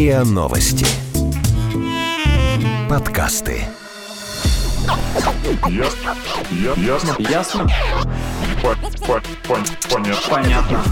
РИА Новости. Подкасты. Ясно. Ясно. Ясно? По- по- пон- Понятно. Понятно.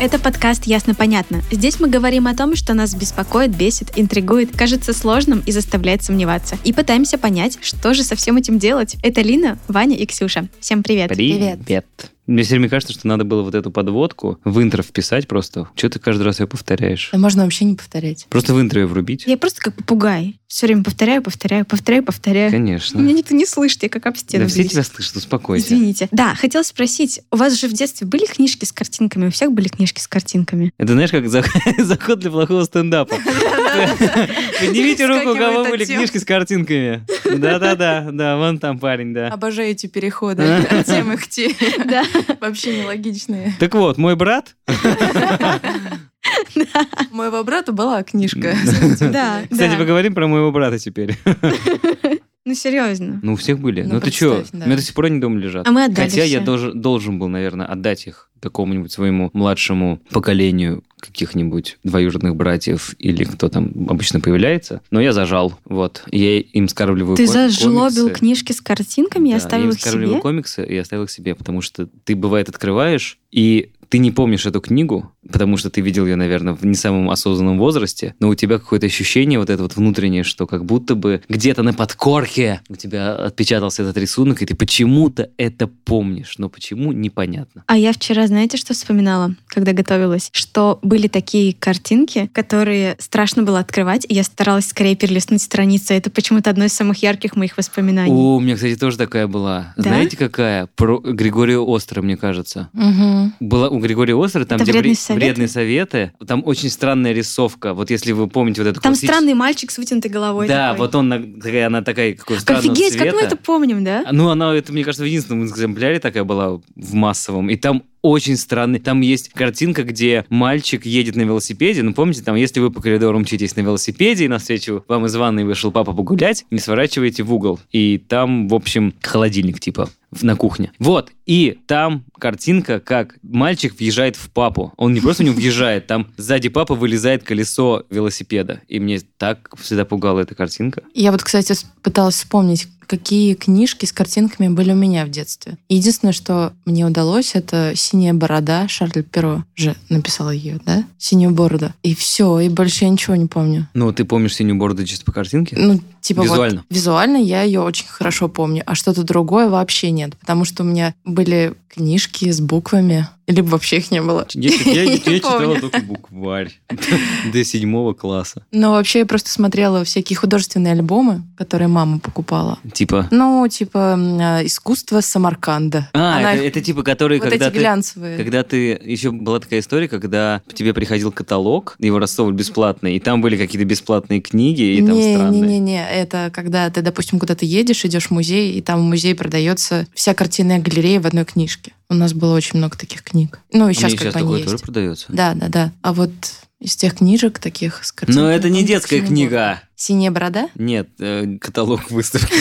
Это подкаст «Ясно-понятно». Здесь мы говорим о том, что нас беспокоит, бесит, интригует, кажется сложным и заставляет сомневаться. И пытаемся понять, что же со всем этим делать. Это Лина, Ваня и Ксюша. Всем привет. Привет. Мне все время кажется, что надо было вот эту подводку в интро вписать просто. Что ты каждый раз ее повторяешь? Да можно вообще не повторять. Просто в интро ее врубить? Я просто как попугай. Все время повторяю, повторяю, повторяю, повторяю. Конечно. Меня никто не слышит, я как об стену Да все тебя слышат, успокойся. Извините. Да, хотела спросить, у вас же в детстве были книжки с картинками? У всех были книжки с картинками? Это знаешь, как зах- заход для плохого стендапа. Поднимите руку, у кого были книжки с картинками. Да-да-да, да, вон там парень, да. Обожаю эти переходы от темы к теме. Да. Вообще нелогичные. Так вот, мой брат, моего брата была книжка. Да. кстати, поговорим про моего брата теперь. Ну, серьезно. Ну, у всех были. Ну, Ну, ты что? да. У меня до сих пор они дома лежат. А мы отдали Хотя я все. должен, должен был, наверное, отдать их какому-нибудь своему младшему поколению каких-нибудь двоюродных братьев или кто там обычно появляется. Но я зажал. Вот. Я им скармливаю Ты зажлобил книжки с картинками и Да, оставил я им их скармливаю себе? комиксы и оставил их себе, потому что ты, бывает, открываешь, и ты не помнишь эту книгу, потому что ты видел ее, наверное, в не самом осознанном возрасте, но у тебя какое-то ощущение вот это вот внутреннее, что как будто бы где-то на подкорке у тебя отпечатался этот рисунок, и ты почему-то это помнишь, но почему, непонятно. А я вчера, знаете, что вспоминала, когда готовилась? Что были такие картинки, которые страшно было открывать, и я старалась скорее перелистнуть страницу. Это почему-то одно из самых ярких моих воспоминаний. О, у меня, кстати, тоже такая была. Да? Знаете, какая? Про Григория Остра, мне кажется. Мгм. Была у Григория Остра, там Это где «Вредные вре- советы»? вредные советы, там очень странная рисовка. Вот если вы помните вот эту Там классическую- странный мальчик с вытянутой головой. Да, такой. вот он, такая, она такая, какого странного Офигеть, как мы цвета. это помним, да? Ну, она, это, мне кажется, в единственном экземпляре такая была в массовом. И там очень странный. Там есть картинка, где мальчик едет на велосипеде. Ну, помните, там, если вы по коридору мчитесь на велосипеде, и навстречу вам из ванной вышел папа погулять, не сворачиваете в угол. И там, в общем, холодильник типа на кухне. Вот. И там картинка, как мальчик въезжает в папу. Он не просто в него въезжает, там сзади папы вылезает колесо велосипеда. И мне так всегда пугала эта картинка. Я вот, кстати, пыталась вспомнить, какие книжки с картинками были у меня в детстве. Единственное, что мне удалось, это «Синяя борода». Шарль Перо же написал ее, да? «Синюю бороду». И все, и больше я ничего не помню. Ну, ты помнишь синюю бороду чисто по картинке? Ну, типа вот Визуально. визуально я ее очень хорошо помню, а что-то другое вообще нет, потому что у меня были книжки с буквами, либо вообще их не было. Я, я- я читала только букварь до седьмого класса. Но вообще я просто смотрела всякие художественные альбомы, которые мама покупала. Типа... Ну, типа а, искусство Самарканда. А, Она это, их- это типа, который, вот когда эти ты... глянцевые. Когда ты... Еще была такая история, когда к тебе приходил каталог, его рассовывали бесплатно, и там были какие-то бесплатные книги, и там не, странные. не, не, не, это когда ты, допустим, куда-то едешь, идешь в музей, и там в музее продается вся картинная галерея в одной книжке. У нас было очень много таких книг. Ну, и У сейчас как сейчас бы такое есть. тоже продается. Да, да, да. А вот из тех книжек таких с картинками... Но это не детская «Синяя книга. Борода». «Синяя борода»? Нет, э, каталог выставки.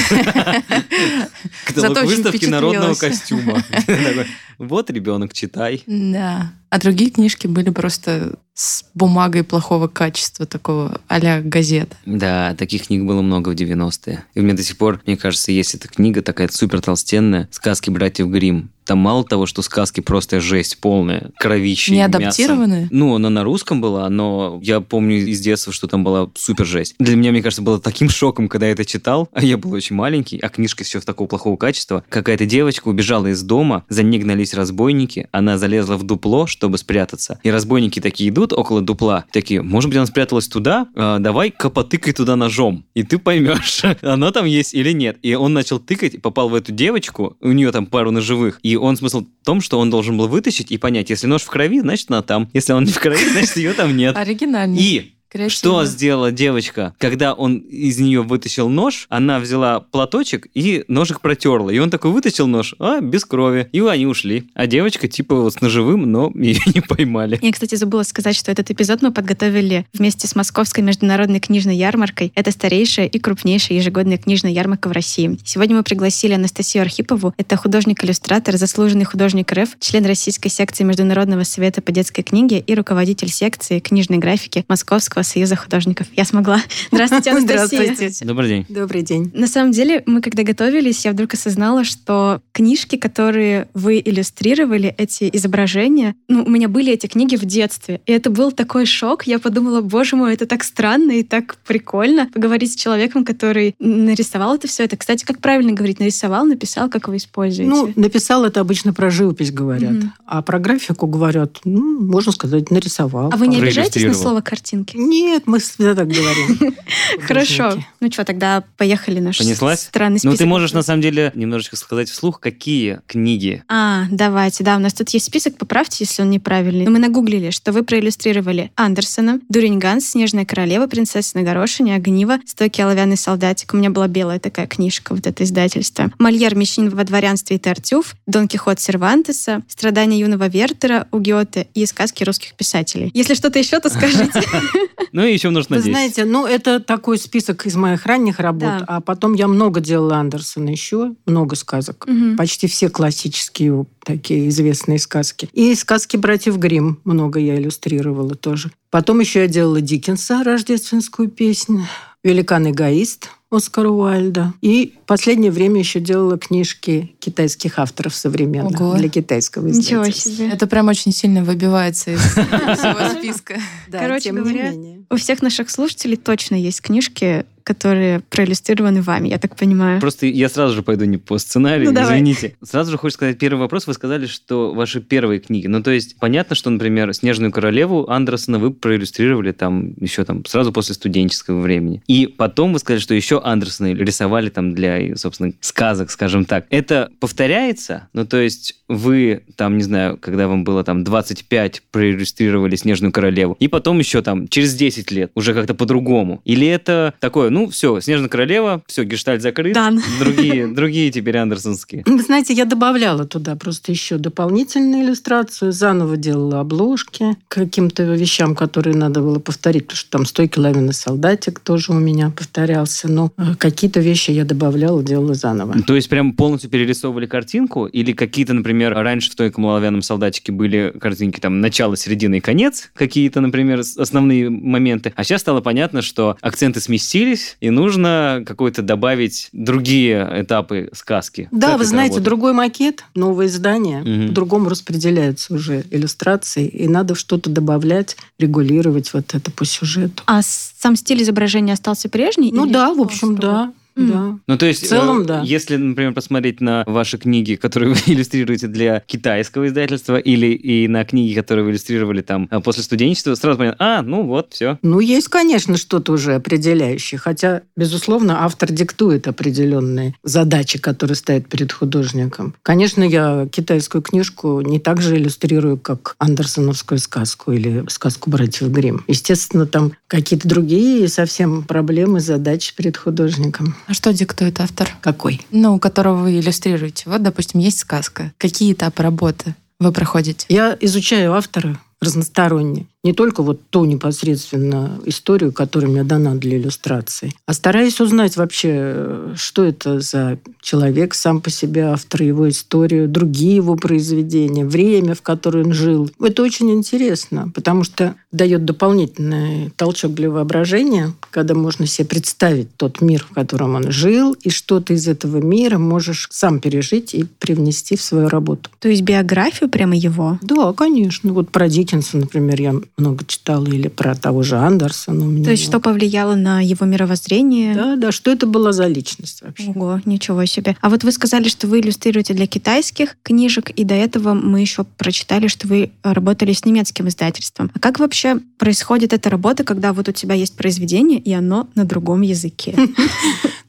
Каталог выставки народного костюма. Вот, ребенок, читай. Да. А другие книжки были просто с бумагой плохого качества, такого а-ля газет. Да, таких книг было много в 90-е. И меня до сих пор, мне кажется, есть эта книга такая супер толстенная «Сказки братьев Грим. Там мало того, что сказки просто жесть полная, кровище, Не адаптированные? Ну, она на русском была, но я помню из детства, что там была супер жесть. Для меня, мне кажется, было таким шоком, когда я это читал, а я был очень маленький, а книжка еще такого плохого качества. Какая-то девочка убежала из дома, за ней гнались разбойники, она залезла в дупло, чтобы спрятаться. И разбойники такие идут около дупла, такие, может быть, она спряталась туда? А, давай-ка потыкай туда ножом, и ты поймешь, она там есть или нет. И он начал тыкать, попал в эту девочку, у нее там пару ножевых, и он смысл в том, что он должен был вытащить и понять, если нож в крови, значит она там, если он не в крови, значит ее там нет. Оригинально. И Креативно. что сделала девочка? Когда он из нее вытащил нож, она взяла платочек и ножик протерла. И он такой вытащил нож, а, без крови. И они ушли. А девочка типа вот с ножевым, но ее не поймали. Я, кстати, забыла сказать, что этот эпизод мы подготовили вместе с Московской международной книжной ярмаркой. Это старейшая и крупнейшая ежегодная книжная ярмарка в России. Сегодня мы пригласили Анастасию Архипову. Это художник-иллюстратор, заслуженный художник РФ, член Российской секции Международного совета по детской книге и руководитель секции книжной графики Московского Российского союза художников. Я смогла. Здравствуйте, Анастасия. Здравствуйте. Добрый день. Добрый день. На самом деле, мы когда готовились, я вдруг осознала, что книжки, которые вы иллюстрировали, эти изображения, ну, у меня были эти книги в детстве. И это был такой шок. Я подумала, боже мой, это так странно и так прикольно поговорить с человеком, который нарисовал это все. Это, кстати, как правильно говорить? Нарисовал, написал, как вы используете? Ну, написал это обычно про живопись говорят, Мгм. а про графику говорят, ну, можно сказать, нарисовал. а вы не обижаетесь на слово картинки? Нет, мы всегда так говорим. Хорошо. Ну что, тогда поехали наш Понеслась? странный Ну, список. ты можешь, на самом деле, немножечко сказать вслух, какие книги. А, давайте, да, у нас тут есть список, поправьте, если он неправильный. Но мы нагуглили, что вы проиллюстрировали Андерсона, Дурень Ганс, Снежная королева, Принцесса на горошине, Огниво, Стойкий оловянный солдатик. У меня была белая такая книжка, вот это издательство. Мольер, Мещанин во дворянстве и Тартюф, Дон Кихот Сервантеса, Страдания юного Вертера у Гёте и сказки русских писателей. Если что-то еще, то скажите. Ну, и еще нужно Вы 10. знаете, ну, это такой список из моих ранних работ, Да. а потом я много делала Андерсона еще, много сказок. Мгм. Почти все классические такие известные сказки. И сказки братьев Гримм много я иллюстрировала тоже. Потом еще я делала Диккенса, рождественскую песню, «Великан эгоист» Оскара Уайльда. И в последнее время еще делала книжки китайских авторов современных Ого. для китайского Ничего издательства. себе. Это прям очень сильно выбивается из всего списка. Да, Короче говоря. У всех наших слушателей точно есть книжки, которые проиллюстрированы вами, я так понимаю. Просто я сразу же пойду не по сценарию, Ну, давай. извините. Сразу же хочется сказать первый вопрос. Вы сказали, что ваши первые книги. Ну, то есть, понятно, что, например, «Снежную королеву» Андерсона вы проиллюстрировали там еще там сразу после студенческого времени. И потом вы сказали, что еще Андерсона рисовали там для, собственно, сказок, скажем так. Это повторяется? Ну, то есть, вы там, не знаю, когда вам было там 25, проиллюстрировали «Снежную королеву», и потом еще там через 10 лет уже как-то по-другому? Или это такое, ну, все, «Снежная королева», все, гештальт закрыт, Дан. другие, другие теперь андерсонские. Вы знаете, я добавляла туда просто еще дополнительную иллюстрацию, заново делала обложки к каким-то вещам, которые надо было повторить, потому что там «Стойкий лавинный солдатик» тоже у меня повторялся, но э, какие-то вещи я добавляла, делала заново. То есть прям полностью перерисовывали картинку? Или какие-то, например, раньше в «Стойком оловянном солдатике» были картинки там начало, середина и конец, какие-то, например, основные моменты. А сейчас стало понятно, что акценты сместились, и нужно какой-то добавить другие этапы сказки. Да, Как вы знаете, работает? другой макет, новое издание, Мгм. по-другому распределяются уже иллюстрации, и надо что-то добавлять, регулировать вот это по сюжету. А сам стиль изображения остался прежний? Ну да, в общем, да. Да. Ну, то есть, В целом, э, да. если, например, посмотреть на ваши книги, которые вы иллюстрируете для китайского издательства, или и на книги, которые вы иллюстрировали там э, после студенчества, сразу понятно, а, ну вот, все. Ну, есть, конечно, что-то уже определяющее, хотя, безусловно, автор диктует определенные задачи, которые ставит перед художником. Конечно, я китайскую книжку не так же иллюстрирую, как андерсоновскую сказку или сказку братьев Гримм. Естественно, там какие-то другие совсем проблемы, задачи перед художником. А что диктует автор? Какой? Ну, которого вы иллюстрируете. Вот, допустим, есть сказка. Какие этапы работы вы проходите? Я изучаю автора разносторонне. Не только вот ту непосредственно историю, которая мне дана для иллюстрации, а стараюсь узнать вообще, э, что это за человек сам по себе, автор его историю, другие его произведения, время, в которое он жил. Это очень интересно, потому что дает дополнительный толчок для воображения, когда можно себе представить тот мир, в котором он жил, и что ты из этого мира можешь сам пережить и привнести в свою работу. То есть биографию прямо его? Да, конечно. Вот про Диккенса, например, я много читала, или про того же Андерсона. у меня То есть что много. повлияло на его мировоззрение? Да, да, что это была за личность вообще? Ого, ничего себе. А вот вы сказали, что вы иллюстрируете для китайских книжек, и до этого мы еще прочитали, что вы работали с немецким издательством. А как вообще происходит эта работа, когда вот у тебя есть произведение, и оно на другом языке?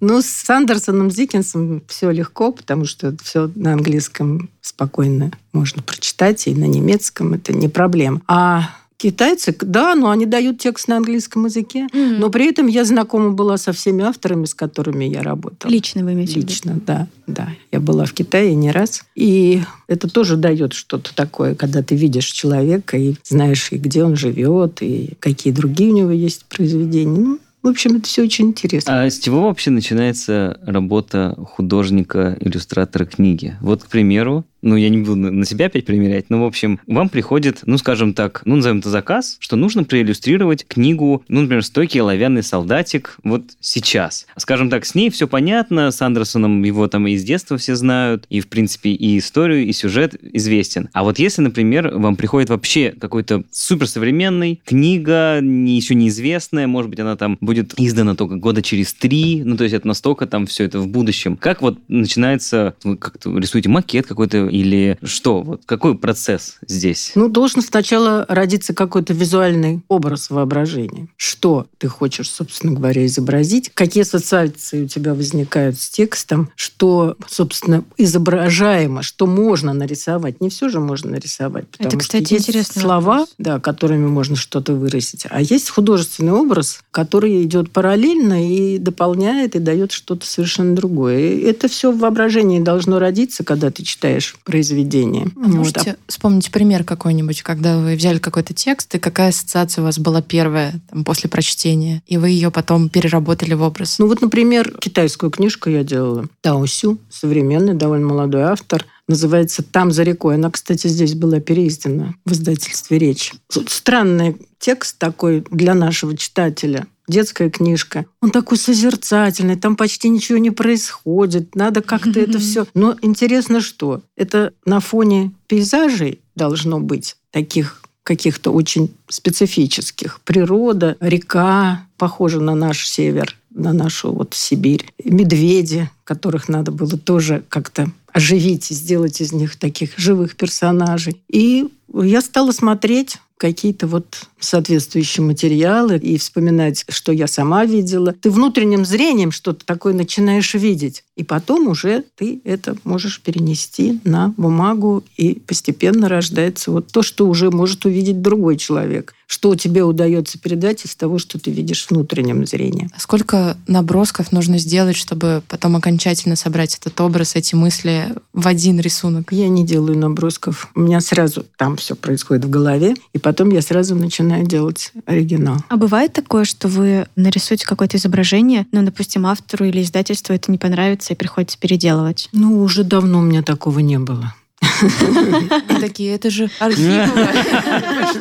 Ну, с Андерсоном, Диккенсом все легко, потому что все на английском спокойно можно прочитать, и на немецком это не проблема. А китайцы, да, но они дают текст на английском языке, но при этом я знакома была со всеми авторами, с которыми я работала. Лично вы имеете в? Лично, да, да. Я была в Китае не раз. И это тоже дает что-то такое, когда ты видишь человека и знаешь, и где он живет, и какие другие у него есть произведения. Ну, в общем, это все очень интересно. А с чего вообще начинается работа художника, иллюстратора книги? Вот, к примеру, ну, я не буду на себя опять примерять, но, в общем, вам приходит, ну, скажем так, ну, назовем это заказ, что нужно проиллюстрировать книгу, ну, например, «Стойкий оловянный солдатик» вот сейчас. Скажем так, с ней все понятно, с Андерсоном его там из детства все знают, и, в принципе, и историю, и сюжет известен. А вот если, например, вам приходит вообще какой-то суперсовременный книга, не, еще неизвестная, может быть, она там будет издана только года через три, ну, то есть это настолько там все это в будущем. Как вот начинается, вы как-то рисуете макет какой-то или что? Вот какой процесс здесь? Ну, должен сначала родиться какой-то визуальный образ воображения. Что ты хочешь, собственно говоря, изобразить? Какие ассоциации у тебя возникают с текстом? Что, собственно, изображаемо? Что можно нарисовать? Не все же можно нарисовать. Потому Это, кстати, что есть интересный слова, вопрос. да, которыми можно что-то выразить. А есть художественный образ, который идет параллельно и дополняет, и дает что-то совершенно другое. И это все в воображении должно родиться, когда ты читаешь произведение. А Вот. Можете вспомнить пример какой-нибудь, когда вы взяли какой-то текст, и какая ассоциация у вас была первая там, после прочтения, и вы ее потом переработали в образ? Ну вот, например, китайскую книжку я делала. Тао Сю, современный, довольно молодой автор. Называется «Там за рекой». Она, кстати, здесь была переиздана в издательстве «Речь». Странный текст такой для нашего читателя. Детская книжка. Он такой созерцательный, там почти ничего не происходит. Надо как-то это все. Но интересно, что это на фоне пейзажей должно быть таких каких-то очень специфических. Природа, река, похожа на наш север, на нашу вот Сибирь. Медведи, которых надо было тоже как-то оживить и сделать из них таких живых персонажей. И я стала смотреть какие-то вот соответствующие материалы и вспоминать, что я сама видела. Ты внутренним зрением что-то такое начинаешь видеть. И потом уже ты это можешь перенести на бумагу, и постепенно рождается вот то, что уже может увидеть другой человек. Что тебе удается передать из того, что ты видишь внутренним зрением. А Сколько набросков нужно сделать, чтобы потом окончательно собрать этот образ, эти мысли в один рисунок? Я не делаю набросков. У меня сразу там все происходит в голове, и потом я сразу начинаю делать оригинал. А бывает такое, что вы нарисуете какое-то изображение, но, допустим, автору или издательству это не понравится и приходится переделывать? Ну, уже давно у меня такого не было. И такие, это же архивы.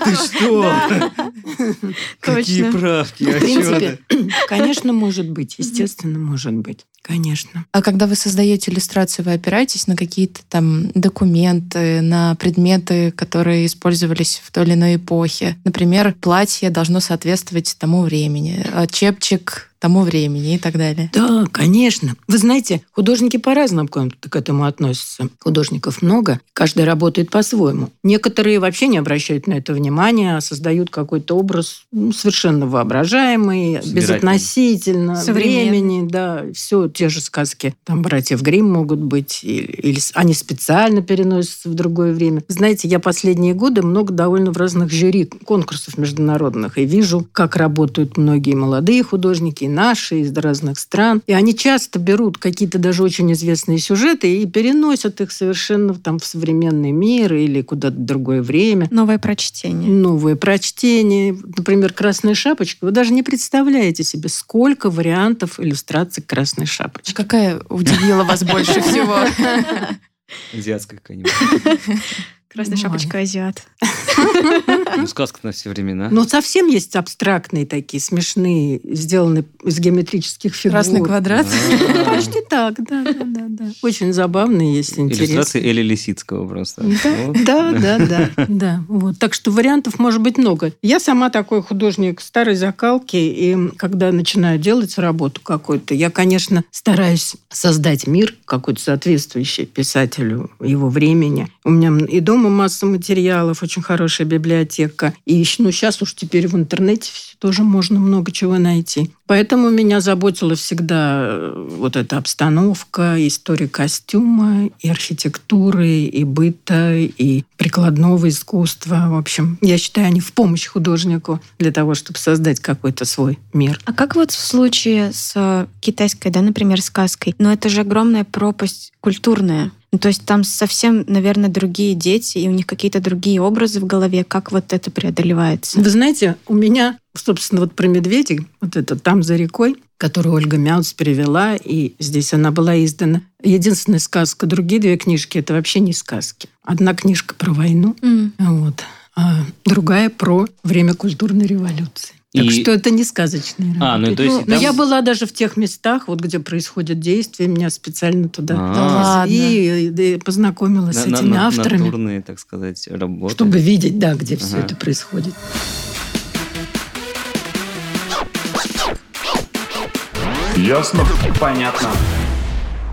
Ты что? Какие правки? В А чё принципе, конечно, может быть. Естественно, может быть. Конечно. А когда вы создаете иллюстрацию, вы опираетесь на какие-то там документы, на предметы, которые использовались в той или иной эпохе. Например, платье должно соответствовать тому времени, а чепчик тому времени и так далее. Да, конечно. Вы знаете, художники по-разному к этому относятся. Художников много, каждый работает по-своему. Некоторые вообще не обращают на это внимания, а создают какой-то образ ну, совершенно воображаемый, безотносительно времени, да, все те же сказки. Там братьев Гримм могут быть, или, или они специально переносятся в другое время. Знаете, я последние годы много довольно в разных жюри конкурсов международных и вижу, как работают многие молодые художники, и наши, из разных стран. И они часто берут какие-то даже очень известные сюжеты и переносят их совершенно там в современный мир или куда-то в другое время. Новое прочтение. Новые прочтения. Например, «Красная шапочка». Вы даже не представляете себе, сколько вариантов иллюстраций «Красной шапочке». Какая удивила вас больше всего? Азиатская какая-нибудь. Красная Ну, шапочка азиат. Ну, сказка на все времена. Но совсем есть абстрактные такие, смешные, сделанные из геометрических фигур. Красный квадрат? Ну, Почти так, да, да, да, да. Очень забавные, если Иллюстрации интересно. Эли Лисицкого просто. Да, Вот. да, да, да, да. Вот. Так что вариантов может быть много. Я сама такой художник старой закалки, и когда начинаю делать работу какую-то, я, конечно, стараюсь создать мир какой-то соответствующий писателю его времени. У меня и дома масса материалов, очень хорошая библиотека. И ну, сейчас уж теперь в интернете тоже можно много чего найти. Поэтому меня заботила всегда э, вот эта обстановка, история костюма, и архитектуры, и быта, и прикладного искусства. В общем, я считаю, они в помощь художнику для того, чтобы создать какой-то свой мир. А как вот в случае с э, китайской, да, например, сказкой? Но это же огромная пропасть культурная. Ну, то есть там совсем, наверное, другие дети, и у них какие-то другие образы в голове. Как вот это преодолевается? Вы знаете, у меня, собственно, вот про медведей, вот это там за рекой, которую Ольга Мяуц перевела, и здесь она была издана. Единственная сказка, другие две книжки – это вообще не сказки. Одна книжка про войну, М. вот, а другая про время культурной революции. Так И- что это не сказочные А, работы. ну, то есть но там- я была даже в тех местах, вот где происходит действие, меня специально туда А. и, и познакомилась с На- этими на- авторами, Натурные, так сказать, работы. чтобы видеть, да, где все Ага. это происходит. Ясно? Понятно.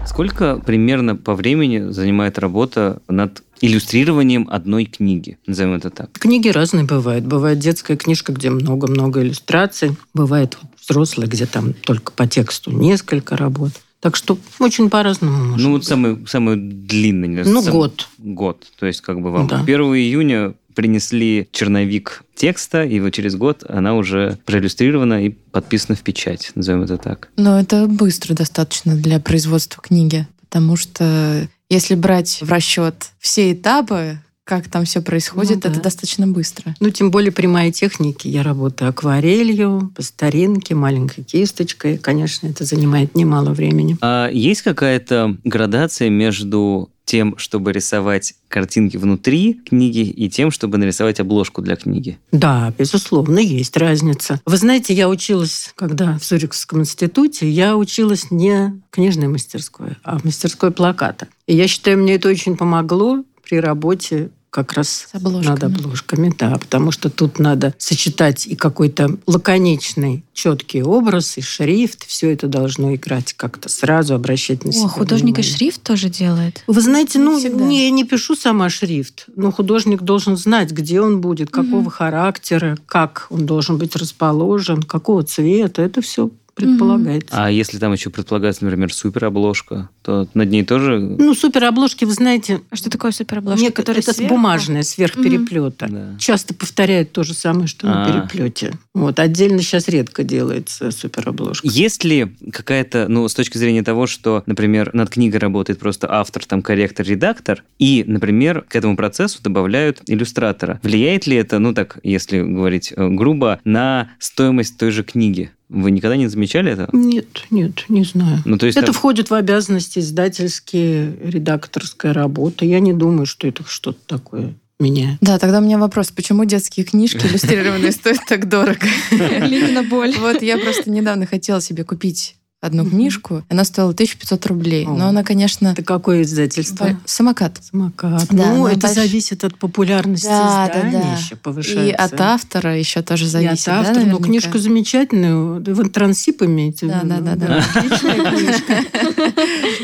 Сколько примерно по времени занимает работа над иллюстрированием одной книги? Назовем это так. Книги разные бывают. Бывает детская книжка, где много-много иллюстраций. Бывает взрослая, где там только по тексту несколько работ. Так что очень по-разному ну, вот быть. самый, самый длинный. Ну, сам- год. Год. То есть, как бы вам Да. 1 июня принесли черновик текста, и вот через год она уже проиллюстрирована и подписана в печать, назовем это так. Но это быстро достаточно для производства книги, потому что если брать в расчет все этапы, как там все происходит, Ну да. это достаточно быстро. Ну, тем более при моей технике. Я работаю акварелью, по старинке, маленькой кисточкой. Конечно, это занимает немало времени. А есть какая-то градация между тем, чтобы рисовать картинки внутри книги, и тем, чтобы нарисовать обложку для книги? Да, безусловно, есть разница. Вы знаете, я училась, когда в Цюрихском институте, я училась не в книжной мастерской, а в мастерской плаката. И я считаю, мне это очень помогло при работе как раз С обложками. над обложками, да, потому что тут надо сочетать и какой-то лаконичный, четкий образ, и шрифт, все это должно играть как-то сразу, обращать на себя О, художник и внимание. шрифт тоже делает. Вы знаете, Не ну, всегда. не, не пишу сама шрифт, но художник должен знать, где он будет, какого характера, как он должен быть расположен, какого цвета. Это все предполагается. А если там еще предполагается, например, суперобложка, то над ней тоже... Ну, суперобложки, вы знаете, А что такое суперобложка? которая это сверху? бумажная, сверх переплета. Да. Часто повторяют то же самое, что на А. переплете. Вот. Отдельно сейчас редко делается суперобложка. Есть ли какая-то, ну, с точки зрения того, что, например, над книгой работает просто автор, там, корректор, редактор, и, например, к этому процессу добавляют иллюстратора. Влияет ли это, ну, так, если говорить э, грубо, на стоимость той же книги? Вы никогда не замечали это? Нет, нет, не знаю. Ну, то есть это там- входит в обязанности издательские, редакторская работа. Я не думаю, что это что-то такое меняет. Да, тогда у меня вопрос, почему детские книжки иллюстрированные стоят так дорого? Лилина боль. Вот я просто недавно хотела себе купить одну книжку, она стоила 1500 рублей. Но она, конечно, Это какое издательство? самокат. Самокат. Да, ну, это больш- зависит от популярности Да, да, издания да. еще повышается. И от автора еще тоже И зависит. от да, автора. ну, наверняка? книжку замечательную. Вы интрансип имеете? Да, да, да, да. Отличная книжка.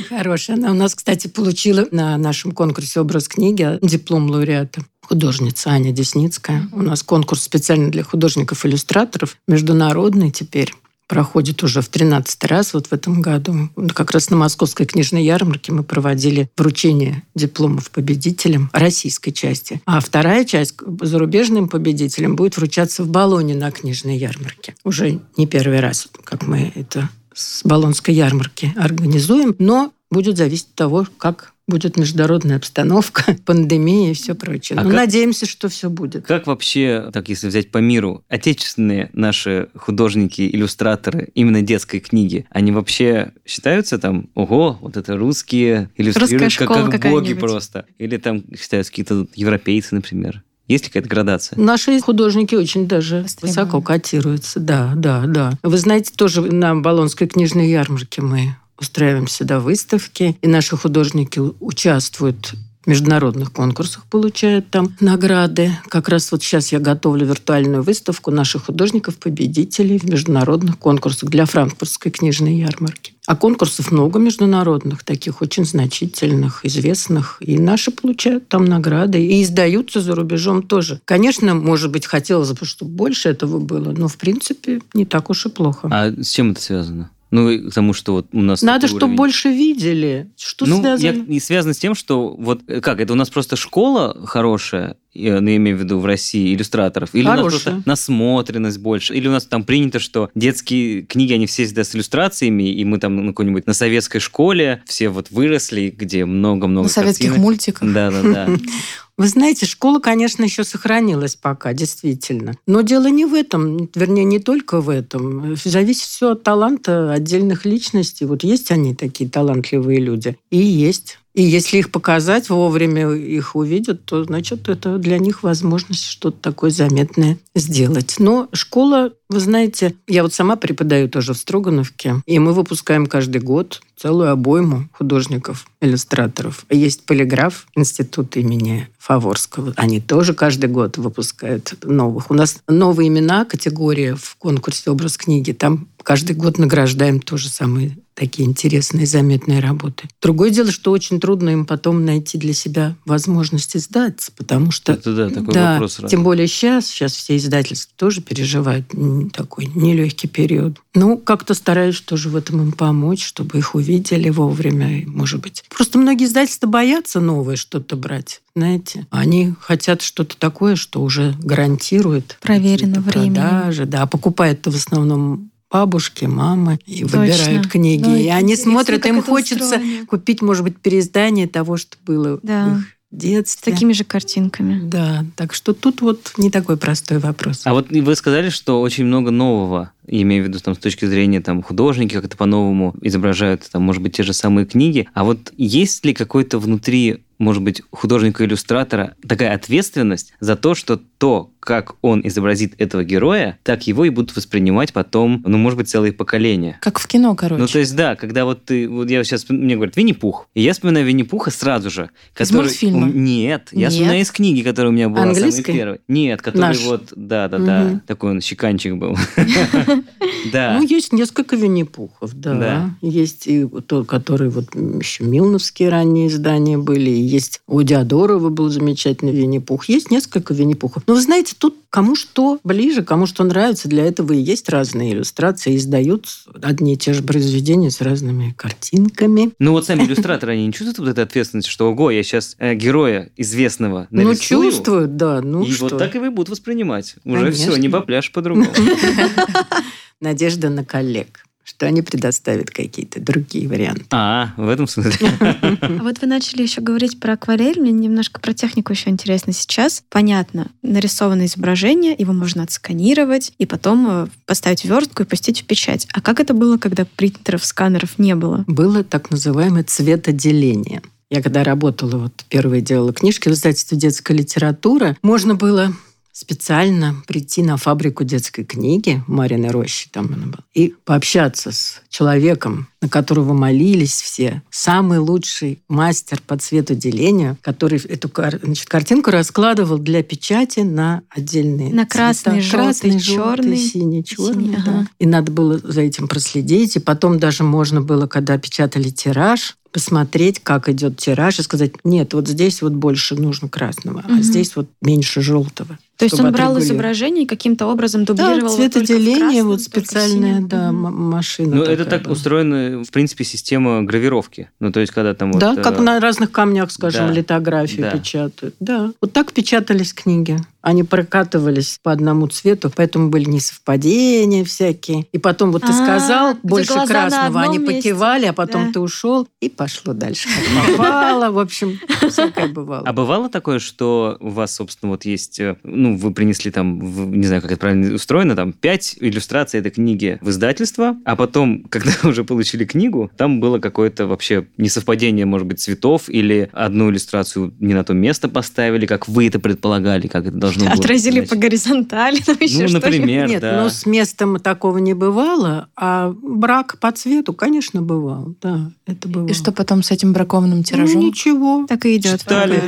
Хорошая. Она у нас, кстати, получила на нашем конкурсе «Образ книги» диплом лауреата. Художница Аня Десницкая. У нас конкурс специально для художников-иллюстраторов. Международный теперь проходит уже в 13 раз вот в этом году. Как раз на Московской книжной ярмарке мы проводили вручение дипломов победителям российской части. А вторая часть зарубежным победителям будет вручаться в Болоне на книжной ярмарке. Уже не первый раз, как мы это с Болонской ярмарки организуем, но будет зависеть от того, как будет международная обстановка, пандемия и все прочее. А Но как- надеемся, что все будет. Как вообще, так если взять по миру, отечественные наши художники, иллюстраторы именно детской книги, они вообще считаются там, ого, вот это русские иллюстрируют Русская как, школа как боги какая-нибудь. просто. Или там считаются какие-то европейцы, например. Есть ли какая-то градация? Наши художники очень даже Востребованы. высоко котируются. Да, да, да. Вы знаете, тоже на Болонской книжной ярмарке мы устраиваем сюда выставки, и наши художники участвуют в международных конкурсах, получают там награды. Как раз вот сейчас я готовлю виртуальную выставку наших художников-победителей в международных конкурсах для франкфуртской книжной ярмарки. А конкурсов много международных, таких очень значительных, известных. И наши получают там награды. И издаются за рубежом тоже. Конечно, может быть, хотелось бы, чтобы больше этого было, но, в принципе, не так уж и плохо. А с чем это связано? Ну, и к тому, что вот у нас... Надо, чтобы уровень. больше видели. Что ну, связано? я- и связано с тем, что вот э, как, это у нас просто школа хорошая, ну, я имею в виду в России, иллюстраторов, или у нас просто насмотренность больше, или у нас там принято, что детские книги, они все всегда с иллюстрациями, и мы там на какой-нибудь на советской школе все вот выросли, где много-много На советских картинок. мультиках. Да-да-да. Вы знаете, школа, конечно, еще сохранилась пока, действительно. Но дело не в этом, вернее, не только в этом. Зависит все от таланта отдельных личностей. Вот есть они такие талантливые люди, и есть. И если их показать вовремя, их увидят, то, значит, это для них возможность что-то такое заметное сделать. Но школа, вы знаете, я вот сама преподаю тоже в Строгановке, и мы выпускаем каждый год целую обойму художников, иллюстраторов. Есть полиграф институт имени Фаворского. Они тоже каждый год выпускают новых. У нас новые имена, категория в конкурсе «Образ книги». Там каждый год награждаем тоже самые такие интересные, заметные работы. Другое дело, что очень трудно им потом найти для себя возможность издаться, потому что... Это да, такой да, вопрос. Тем более сейчас, сейчас все издательства тоже переживают такой нелегкий период. Ну, как-то стараюсь тоже в этом им помочь, чтобы их увидели вовремя, может быть. Просто многие издательства боятся новое что-то брать знаете. Они хотят что-то такое, что уже гарантирует Проверено временем. продажи. Да, покупают-то в основном бабушки, мамы и Точно. выбирают книги. Ну, и они смотрят, им хочется устроено. купить, может быть, переиздание того, что было Да. в их С детстве. такими же картинками. Да, так что тут вот не такой простой вопрос. А вот вы сказали, что очень много нового, я имею в виду там, с точки зрения там, художники как-то по-новому изображают, там, может быть, те же самые книги. А вот есть ли какой-то внутри может быть, художника-иллюстратора такая ответственность за то, что то, как он изобразит этого героя, так его и будут воспринимать потом, ну, может быть, целые поколения. Как в кино, короче. Ну, то есть, да, когда вот ты, вот я сейчас, мне говорят, Винни-Пух, и я вспоминаю Винни-Пуха сразу же. Из мультфильма? Нет, я Нет? вспоминаю из книги, которая у меня была самой Английской? первой. Нет, который Наш? вот, да-да-да, Мгм. такой он щеканчик был. Да. Ну, есть несколько Винни-Пухов, да. Да. Есть и тот, который вот еще Милновские ранние издания были, есть у Диадорова был замечательный Винни-Пух. Есть несколько Винни-Пухов. Но вы знаете, тут кому что ближе, кому что нравится, для этого и есть разные иллюстрации, издают одни и те же произведения с разными картинками. Ну вот сами иллюстраторы, они не чувствуют вот этой ответственности, что, ого, я сейчас героя известного Ну, нарисую, чувствуют, да. Ну, и что? вот так и вы будут воспринимать. Уже Конечно. все, не попляшь по-другому. Надежда на коллег, что они предоставят какие-то другие варианты. А, в этом смысле. А вот вы начали еще говорить про акварель. Мне немножко про технику еще интересно сейчас. Понятно, нарисованное изображение, его можно отсканировать и потом э, поставить верстку и пустить в печать. А как это было, когда принтеров, сканеров не было? было так называемое цветоделение. Я когда работала, вот первые делала книжки в издательстве «Детская литература», можно было специально прийти на фабрику детской книги Марины Рощи, там она была, и пообщаться с человеком, на которого молились все, самый лучший мастер по цветоделению, который эту значит, картинку раскладывал для печати на отдельные На красный, цвета. желтый, красный, желтый, черный. синий, черный. Синий, да. ага. И надо было за этим проследить. И потом даже можно было, когда печатали тираж, посмотреть, как идет тираж, и сказать, нет, вот здесь вот больше нужно красного, а Мгм. здесь вот меньше желтого. То есть он брал изображение и каким-то образом Да, дублировал в цветоделение, красном, вот специальная, да, машина. Ну, это так была. В принципе, система гравировки. Ну, то есть, когда там вот... Да, э, как на разных камнях, скажем, да, литографию да. печатают. Да. Вот так печатались книги. Они прокатывались по одному цвету, поэтому были несовпадения всякие. И потом вот ты А, сказал больше красного, они покивали, а потом ты ушел и пошло дальше. Попало, в общем, всякое бывало. А бывало такое, что у вас, собственно, вот есть, э, ну, вы принесли там, не знаю, как это правильно устроено, там, пять иллюстраций этой книги в издательство, а потом, когда уже получили книгу, там было какое-то вообще несовпадение, может быть, цветов, или одну иллюстрацию не на то место поставили, как вы это предполагали, как это должно было. Отразили значит. по горизонтали, там еще Ну, например, Нет, да. ну с местом такого не бывало, а брак по цвету, конечно, бывал. Да, это бывало. И что потом с этим бракованным тиражом? Ну, ничего. Так и идет. Читали.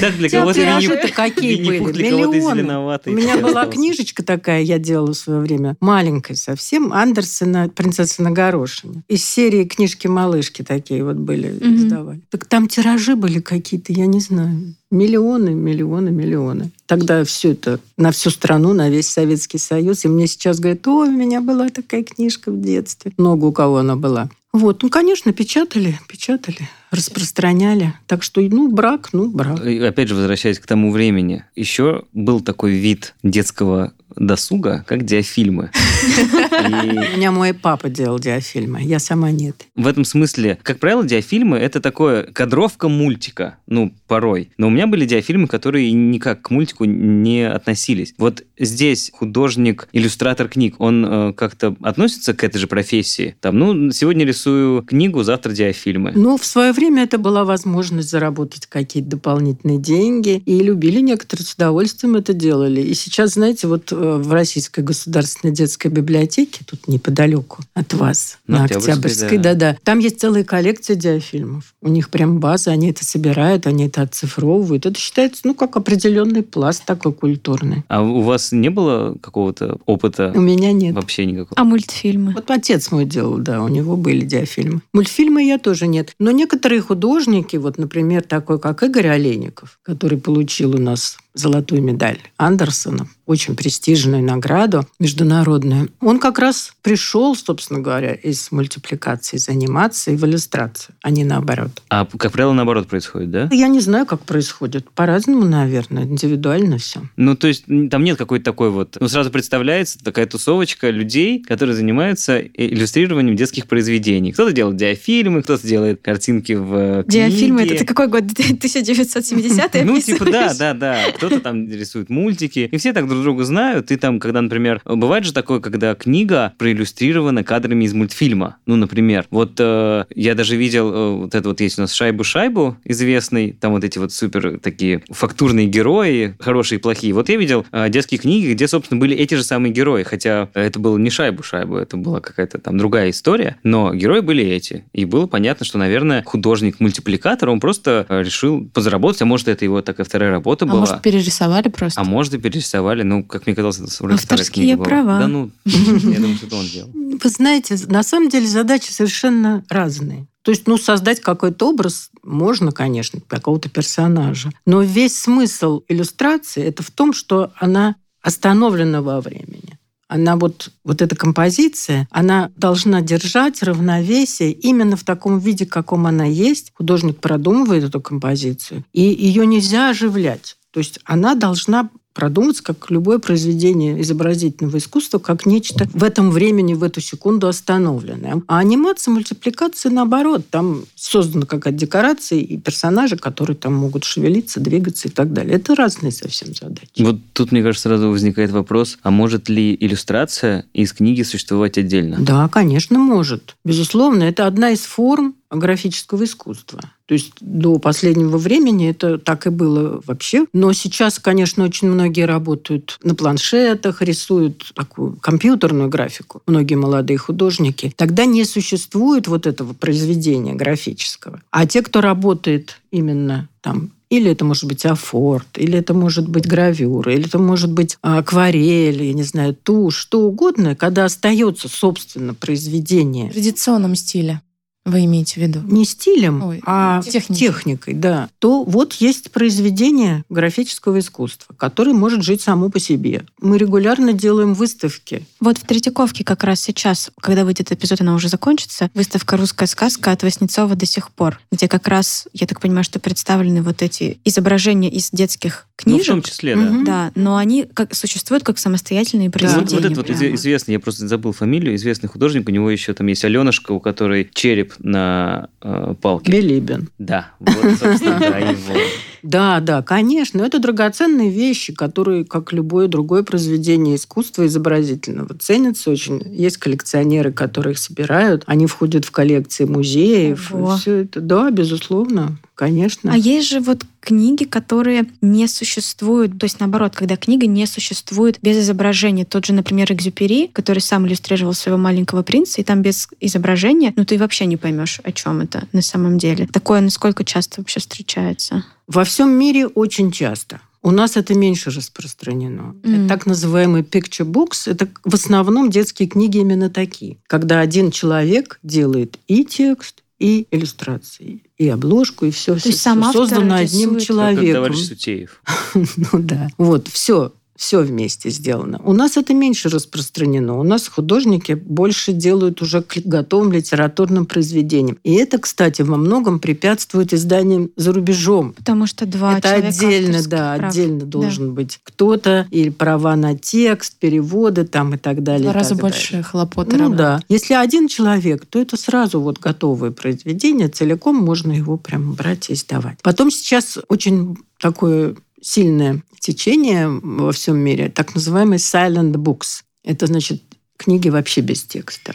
Так, для кого-то тиражи-то какие были? Миллионы. У меня была книжечка такая, я делала в свое время, маленькая совсем, Андерсена «Принцесса на горошине». Из серии книжки-малышки такие вот были, издавали. Так там тиражи были какие-то, я не знаю. Миллионы, миллионы, миллионы. Тогда все это на всю страну, на весь Советский Союз. И мне сейчас говорят, ой, у меня была такая книжка в детстве. Много у кого она была. Вот, ну, конечно, печатали, печатали, распространяли. Так что, ну, брак, ну, брак. И Опять же, возвращаясь к тому времени, еще был такой вид детского досуга, как диафильмы. У меня мой папа делал диафильмы, я сама нет. В этом смысле, как правило, диафильмы это такое кадровка мультика, ну, порой. Но у меня были диафильмы, которые никак к мультику не относились. Вот здесь художник, иллюстратор книг, он э, как-то относится к этой же профессии? Там, ну, сегодня рисую книгу, завтра диафильмы. Ну, в свое время это была возможность заработать какие-то дополнительные деньги, и любили некоторые с удовольствием это делали. И сейчас, знаете, вот э, в Российской государственной детской библиотеке, тут неподалеку от вас, На на, Октябрьской, Октябрьской, да. да-да, там есть целая коллекция диафильмов. У них прям база, они это собирают, они это оцифровывают. Это считается, ну, как определенный пласт такой культурный. А у вас не было какого-то опыта У меня нет. вообще никакого? А мультфильмы? Вот отец мой делал, да, у него были диафильмы. Мультфильмы я тоже нет. Но некоторые художники, вот, например, такой, как Игорь Олейников, который получил у нас золотую медаль Андерсона, очень престижную награду международную, он как раз пришел, собственно говоря, из мультипликации, из анимации в иллюстрацию, а не наоборот. А, как правило, наоборот происходит, да? Я не знаю, как происходит. По-разному, наверное, индивидуально все. Ну, то есть там нет какой-то такой вот... Ну, сразу представляется такая тусовочка людей, которые занимаются э, иллюстрированием детских произведений. Кто-то делает диафильмы, кто-то делает картинки в э, Диафильмы, книге. это ты какой год? 1970-е Ну, типа, да, да, да. Кто-то там рисует мультики. И все так друг друга знают. И там, когда, например, бывает же такое, когда книга проиллюстрирована кадрами из мультфильма. Ну, например, вот э, я даже видел, э, вот это вот есть у нас «Шайбу-шайбу» известный, там вот эти вот супер такие фактурные герои, хорошие и плохие. Вот я видел э, детские книги, где, собственно, были эти же самые герои, хотя это было не «Шайбу-шайбу», это была какая-то там другая история, но герои были эти. И было понятно, что, наверное, художник-мультипликатор, он просто э, решил подзаработать, а может, это его такая вторая работа А была. может, перерисовали просто? А может, и перерисовали. Ну, как мне казалось, это вроде Авторские была. права. Да ну, я думаю, что это он делал. Вы знаете, на самом деле задачи совершенно разные. То есть, ну, создать какой-то образ можно, конечно, какого-то персонажа. Но весь смысл иллюстрации это в том, что она остановлена во времени. Она вот, вот эта композиция, она должна держать равновесие именно в таком виде, каком она есть. Художник продумывает эту композицию, и ее нельзя оживлять. То есть она должна продуматься, как любое произведение изобразительного искусства, как нечто в этом времени, в эту секунду остановленное. А анимация, мультипликация, наоборот, там создана какая-то декорация и персонажи, которые там могут шевелиться, двигаться и так далее. Это разные совсем задачи. Вот тут, мне кажется, сразу возникает вопрос, а может ли иллюстрация из книги существовать отдельно? Да, конечно, может. Безусловно, это одна из форм графического искусства. То есть до последнего времени это так и было вообще. Но сейчас, конечно, очень многие работают на планшетах, рисуют такую компьютерную графику. Многие молодые художники. Тогда не существует вот этого произведения графического. А те, кто работает именно там или это может быть афорт, или это может быть гравюра, или это может быть акварель, я не знаю, тушь, что угодно, когда остается, собственно, произведение В традиционном стиле вы имеете в виду? не стилем, Ой, а техникой. техникой, да, то вот есть произведение графического искусства, которое может жить само по себе. Мы регулярно делаем выставки. Вот в Третьяковке как раз сейчас, когда выйдет эпизод, она уже закончится, выставка «Русская сказка» от Васнецова до сих пор, где как раз, я так понимаю, что представлены вот эти изображения из детских Ну, в книжек. том числе, да. Мгм. Да, но они как, существуют как самостоятельные Вот, произведения. вот этот вот прямо. изве- известный, я просто забыл фамилию, известный художник, у него еще там есть Аленушка, у которой череп на э, палке. Билибин. Да, вот, собственно, да, его. Да, да, конечно. Это драгоценные вещи, которые, как любое другое произведение искусства изобразительного, ценятся очень. Есть коллекционеры, которые их собирают. Они входят в коллекции музеев. Все это, да, безусловно, конечно. А есть же вот книги, которые не существуют, то есть наоборот, когда книга не существует без изображения. Тот же, например, Экзюпери, который сам иллюстрировал своего маленького принца, и там без изображения, ну ты вообще не поймешь, о чем это на самом деле. Такое насколько часто вообще встречается? Во всем мире очень часто. У нас это меньше распространено. Это так называемый picture books. Это в основном детские книги именно такие. Когда один человек делает и текст, и иллюстрации, и обложку, и все, есть сам автор создано одним рисует. Как человеком. товарищ Сутеев. Ну да. Вот, все. Все вместе сделано. У нас это меньше распространено. У нас художники больше делают уже к готовым литературным произведениям. И это, кстати, во многом препятствует изданиям за рубежом. Потому что два Это отдельно, да, прав. отдельно должен да. быть кто-то или права на текст, переводы там и так далее. Два раза больше хлопоты. Ну равно. да. Если один человек, то это сразу вот готовое произведение, целиком можно его прям брать и издавать. Потом сейчас очень такое сильное течение во всем мире, так называемый silent books. Это значит книги вообще без текста.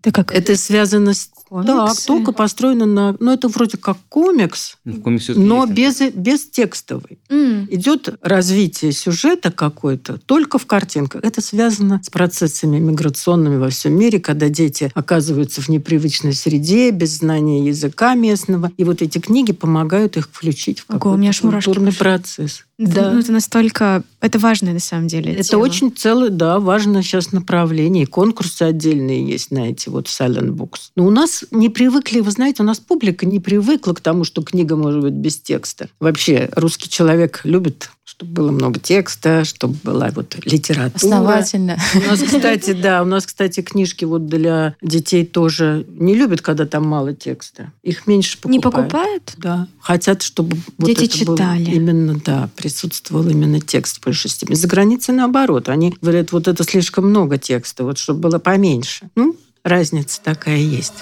Это как? Это связано с Комиксы. Да, только построено на... Ну, это вроде как комикс, ну, но без, без текстовый. Mm. Идет развитие сюжета какой-то только в картинках. Это связано с процессами миграционными во всем мире, когда дети оказываются в непривычной среде, без знания языка местного. И вот эти книги помогают их включить в какой-то культурный процесс. Да. Ну, это настолько... Это важно, на самом деле. Это тема. очень целое, да, важное сейчас направление. И конкурсы отдельные есть на эти вот Silent Books. Но у нас не привыкли, вы знаете, у нас публика не привыкла к тому, что книга может быть без текста. Вообще, русский человек любит чтобы было много текста, чтобы была вот литература. Основательно. У нас, кстати, да, у нас, кстати, книжки вот для детей тоже не любят, когда там мало текста. Их меньше покупают. Не покупают? Да. Хотят, чтобы вот Дети это читали. Именно, да, присутствовал именно текст в большей степени. За границей наоборот. Они говорят, вот это слишком много текста, вот чтобы было поменьше. Ну, разница такая есть.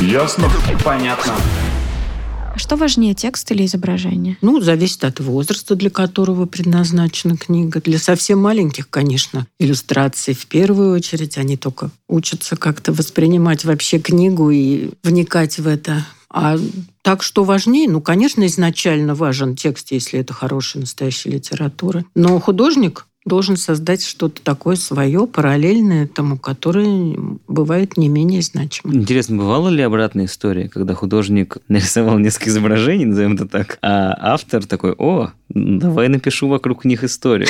Ясно? Понятно. Что важнее, текст или изображение? Ну, зависит от возраста, для которого предназначена книга. Для совсем маленьких, конечно, иллюстрации в первую очередь. Они только учатся как-то воспринимать вообще книгу и вникать в это. А так что важнее? Ну, конечно, изначально важен текст, если это хорошая настоящая литература. Но художник должен создать что-то такое свое, параллельное тому, которое бывает не менее значимо. Интересно, бывала ли обратная история, когда художник нарисовал несколько изображений, назовем это так, а автор такой, о, давай напишу вокруг них историю.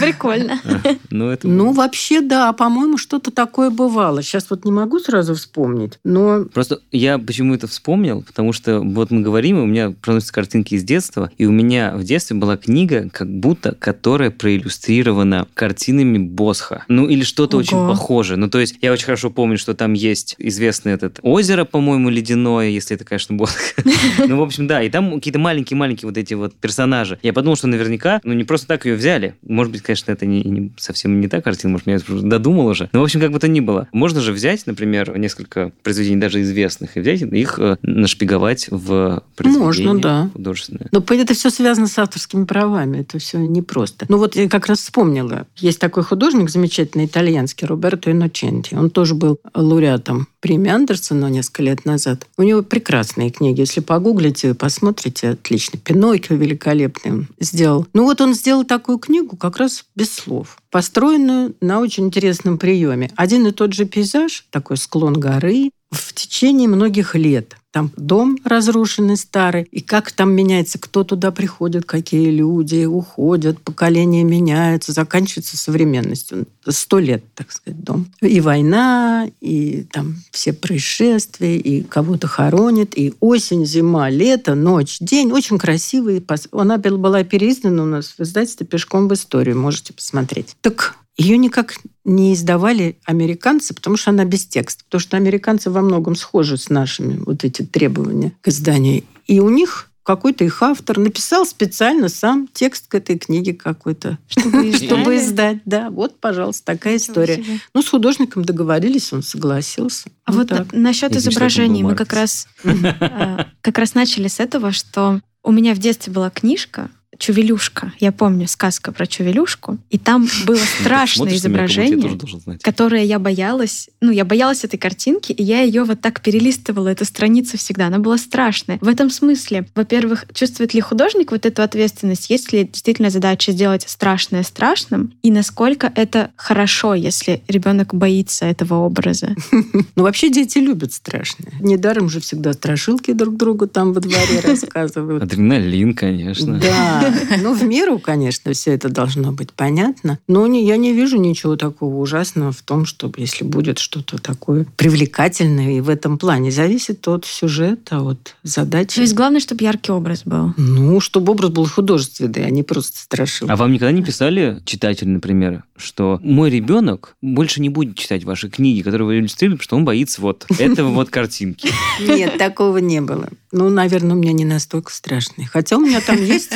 Прикольно. А, ну, это... ну, вообще, да, по-моему, что-то такое бывало. Сейчас вот не могу сразу вспомнить, но... Просто я почему это вспомнил, потому что вот мы говорим, и у меня проносятся картинки из детства, и у меня в детстве была книга, как будто, которая проиллюстрировала заинспирирована картинами Босха. Ну, или что-то очень похожее. Ну, то есть, я очень хорошо помню, что там есть известное этот озеро, по-моему, ледяное, если это, конечно, Босх. Ну, в общем, да, и там какие-то маленькие-маленькие вот эти вот персонажи. Я подумал, что наверняка, ну, не просто так ее взяли. Может быть, конечно, это не, не совсем не та картина, может, я додумал уже. Но, в общем, как бы то ни было. Можно же взять, например, несколько произведений даже известных, и взять их э, нашпиговать в произведение Можно, да. художественное. Но это все связано с авторскими правами. Это все непросто. Ну, вот я как раз вспомнила. Есть такой художник замечательный, итальянский, Роберто Инноченти. Он тоже был лауреатом премии Андерсона несколько лет назад. У него прекрасные книги. Если погуглите, посмотрите, отлично. Пиноккио великолепный сделал. Ну вот он сделал такую книгу как раз без слов, построенную на очень интересном приеме. Один и тот же пейзаж, такой склон горы, в течение многих лет. Там дом разрушенный старый, и как там меняется, кто туда приходит, какие люди уходят, поколения меняются, заканчивается современностью. Сто лет, так сказать, дом. И война, и там все происшествия, и кого-то хоронит, и осень, зима, лето, ночь, день. Очень красивый. Она была переиздана у нас в издательстве «Пешком в историю». Можете посмотреть. Так ее никак не издавали американцы, потому что она без текста. Потому что американцы во многом схожи с нашими вот эти требования к изданию. И у них какой-то их автор написал специально сам текст к этой книге какой-то, чтобы, чтобы издать. Да, вот, пожалуйста, такая история. Ну, с художником договорились, он согласился. А вот, вот насчет изображений мы как раз, а, как раз начали с этого, что у меня в детстве была книжка, Чувелюшка. Я помню сказка про Чувелюшку. И там было страшное изображение, которое я боялась. Ну, я боялась этой картинки, и я ее вот так перелистывала, эту страницу всегда. Она была страшная. В этом смысле, во-первых, чувствует ли художник вот эту ответственность? Есть ли действительно задача сделать страшное страшным? И насколько это хорошо, если ребенок боится этого образа? Ну, вообще дети любят страшное. Недаром же всегда страшилки друг другу там во дворе рассказывают. Адреналин, конечно. Да, Ну, в меру, конечно, все это должно быть понятно. Но не, я не вижу ничего такого ужасного в том, чтобы если будет что-то такое привлекательное и в этом плане. Зависит от сюжета, от задачи. То есть главное, чтобы яркий образ был. Ну, чтобы образ был художественный, а не просто страшил. А вам никогда не писали читатели, например, что мой ребенок больше не будет читать ваши книги, которые вы иллюстрируете, потому что он боится вот этого вот картинки? Нет, такого не было. Ну, наверное, у меня не настолько страшный. Хотя у меня там есть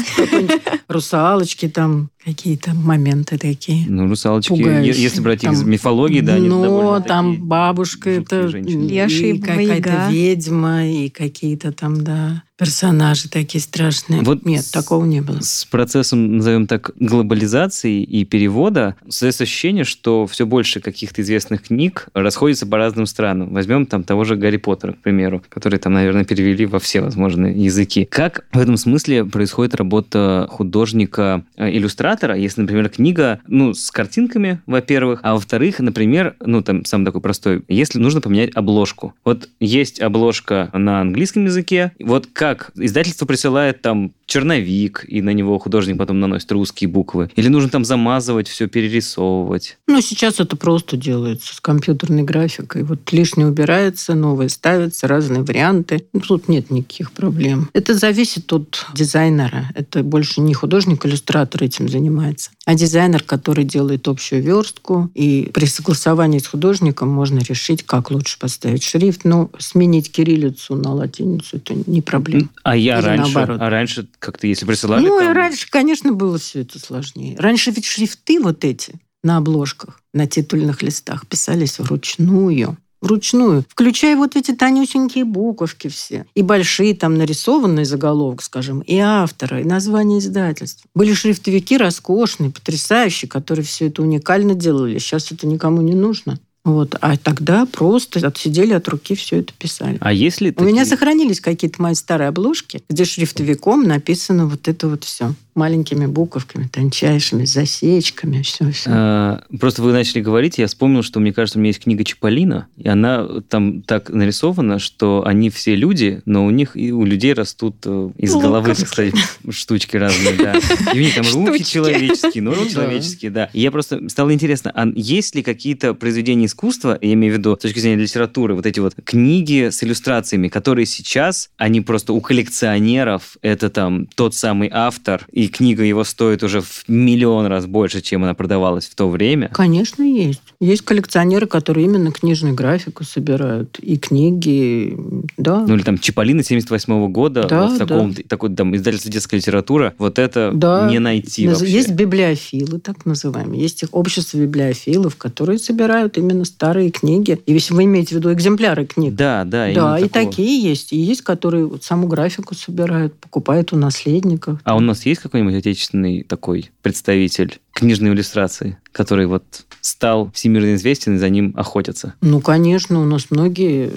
русалочки, там какие-то моменты такие. Ну, русалочки, Пугающие. если брать их Там- из мифологии, да, они Ну, там бабушка это и какая-то ведьма, и какие-то там, да, персонажи такие страшные. Вот Нет, такого не было. С процессом, назовем так, глобализации и перевода создается ощущение, что все больше каких-то известных книг расходятся по разным странам. Возьмем там того же Гарри Поттера, к примеру, который там, наверное, перевели во все возможные языки. Как в этом смысле происходит работа художника-иллюстратора, если, например, книга, ну, с картинками, во-первых, а во-вторых, например, ну, там, самый такой простой, если нужно поменять обложку. Вот есть обложка на английском языке, вот как издательство присылает там черновик, и на него художник потом наносит русские буквы. Или нужно там замазывать, все перерисовывать. Ну, сейчас это просто делается с компьютерной графикой. Вот лишнее убирается, новое ставится, разные варианты. Ну, Тут нет никаких проблем. Это зависит от дизайнера. Это больше не художник-иллюстратор этим занимается, а дизайнер, который делает общую верстку. И при согласовании с художником можно решить, как лучше поставить шрифт. Но сменить кириллицу на латиницу – это не проблема. А я Или раньше, наоборот. а раньше как-то, если присылали... Ну, и там- раньше, конечно, было все это сложнее. Раньше ведь шрифты вот эти на обложках, на титульных листах писались вручную. Вручную. Включая вот эти тонюсенькие буковки все. И большие там нарисованные заголовок, скажем, и автора, и название издательства. Были шрифтовики роскошные, потрясающие, которые все это уникально делали. Сейчас это никому не нужно. Вот. А тогда просто отсидели от руки, все это писали. А если У меня сохранились какие-то мои старые обложки, где шрифтовиком написано вот это вот все. Маленькими буковками, тончайшими, засечками, все, все. А, Просто вы начали говорить, я вспомнил, что, мне кажется, у меня есть книга Чиполлино, и она там так нарисована, что они все люди, но у них и у людей растут э, из головы, так сказать, штучки разные, да. И у них там руки человеческие, ноги Да. человеческие, да. И я просто стало интересно, а есть ли какие-то произведения искусства, я имею в виду с точки зрения литературы, вот эти вот книги с иллюстрациями, которые сейчас, они просто у коллекционеров, это там тот самый автор, и книга его стоит уже в миллион раз больше, чем она продавалась в то время. Конечно, есть. Есть коллекционеры, которые именно книжную графику собирают. И книги, да. Ну или там Чиполлино 78 года, Да, вот в таком, да. такой там издательство детская литература, вот это Да. не найти Наз- вообще. Есть библиофилы, так называемые. Есть их общество библиофилов, которые собирают именно старые книги. И если вы имеете в виду экземпляры книг, Да, да. Да, и такого. такие есть. И есть, которые вот саму графику собирают, покупают у наследников. А у нас есть какой-нибудь отечественный такой представитель книжной иллюстрации, который вот стал всемирно известен и за ним охотятся? Ну, конечно, у нас многие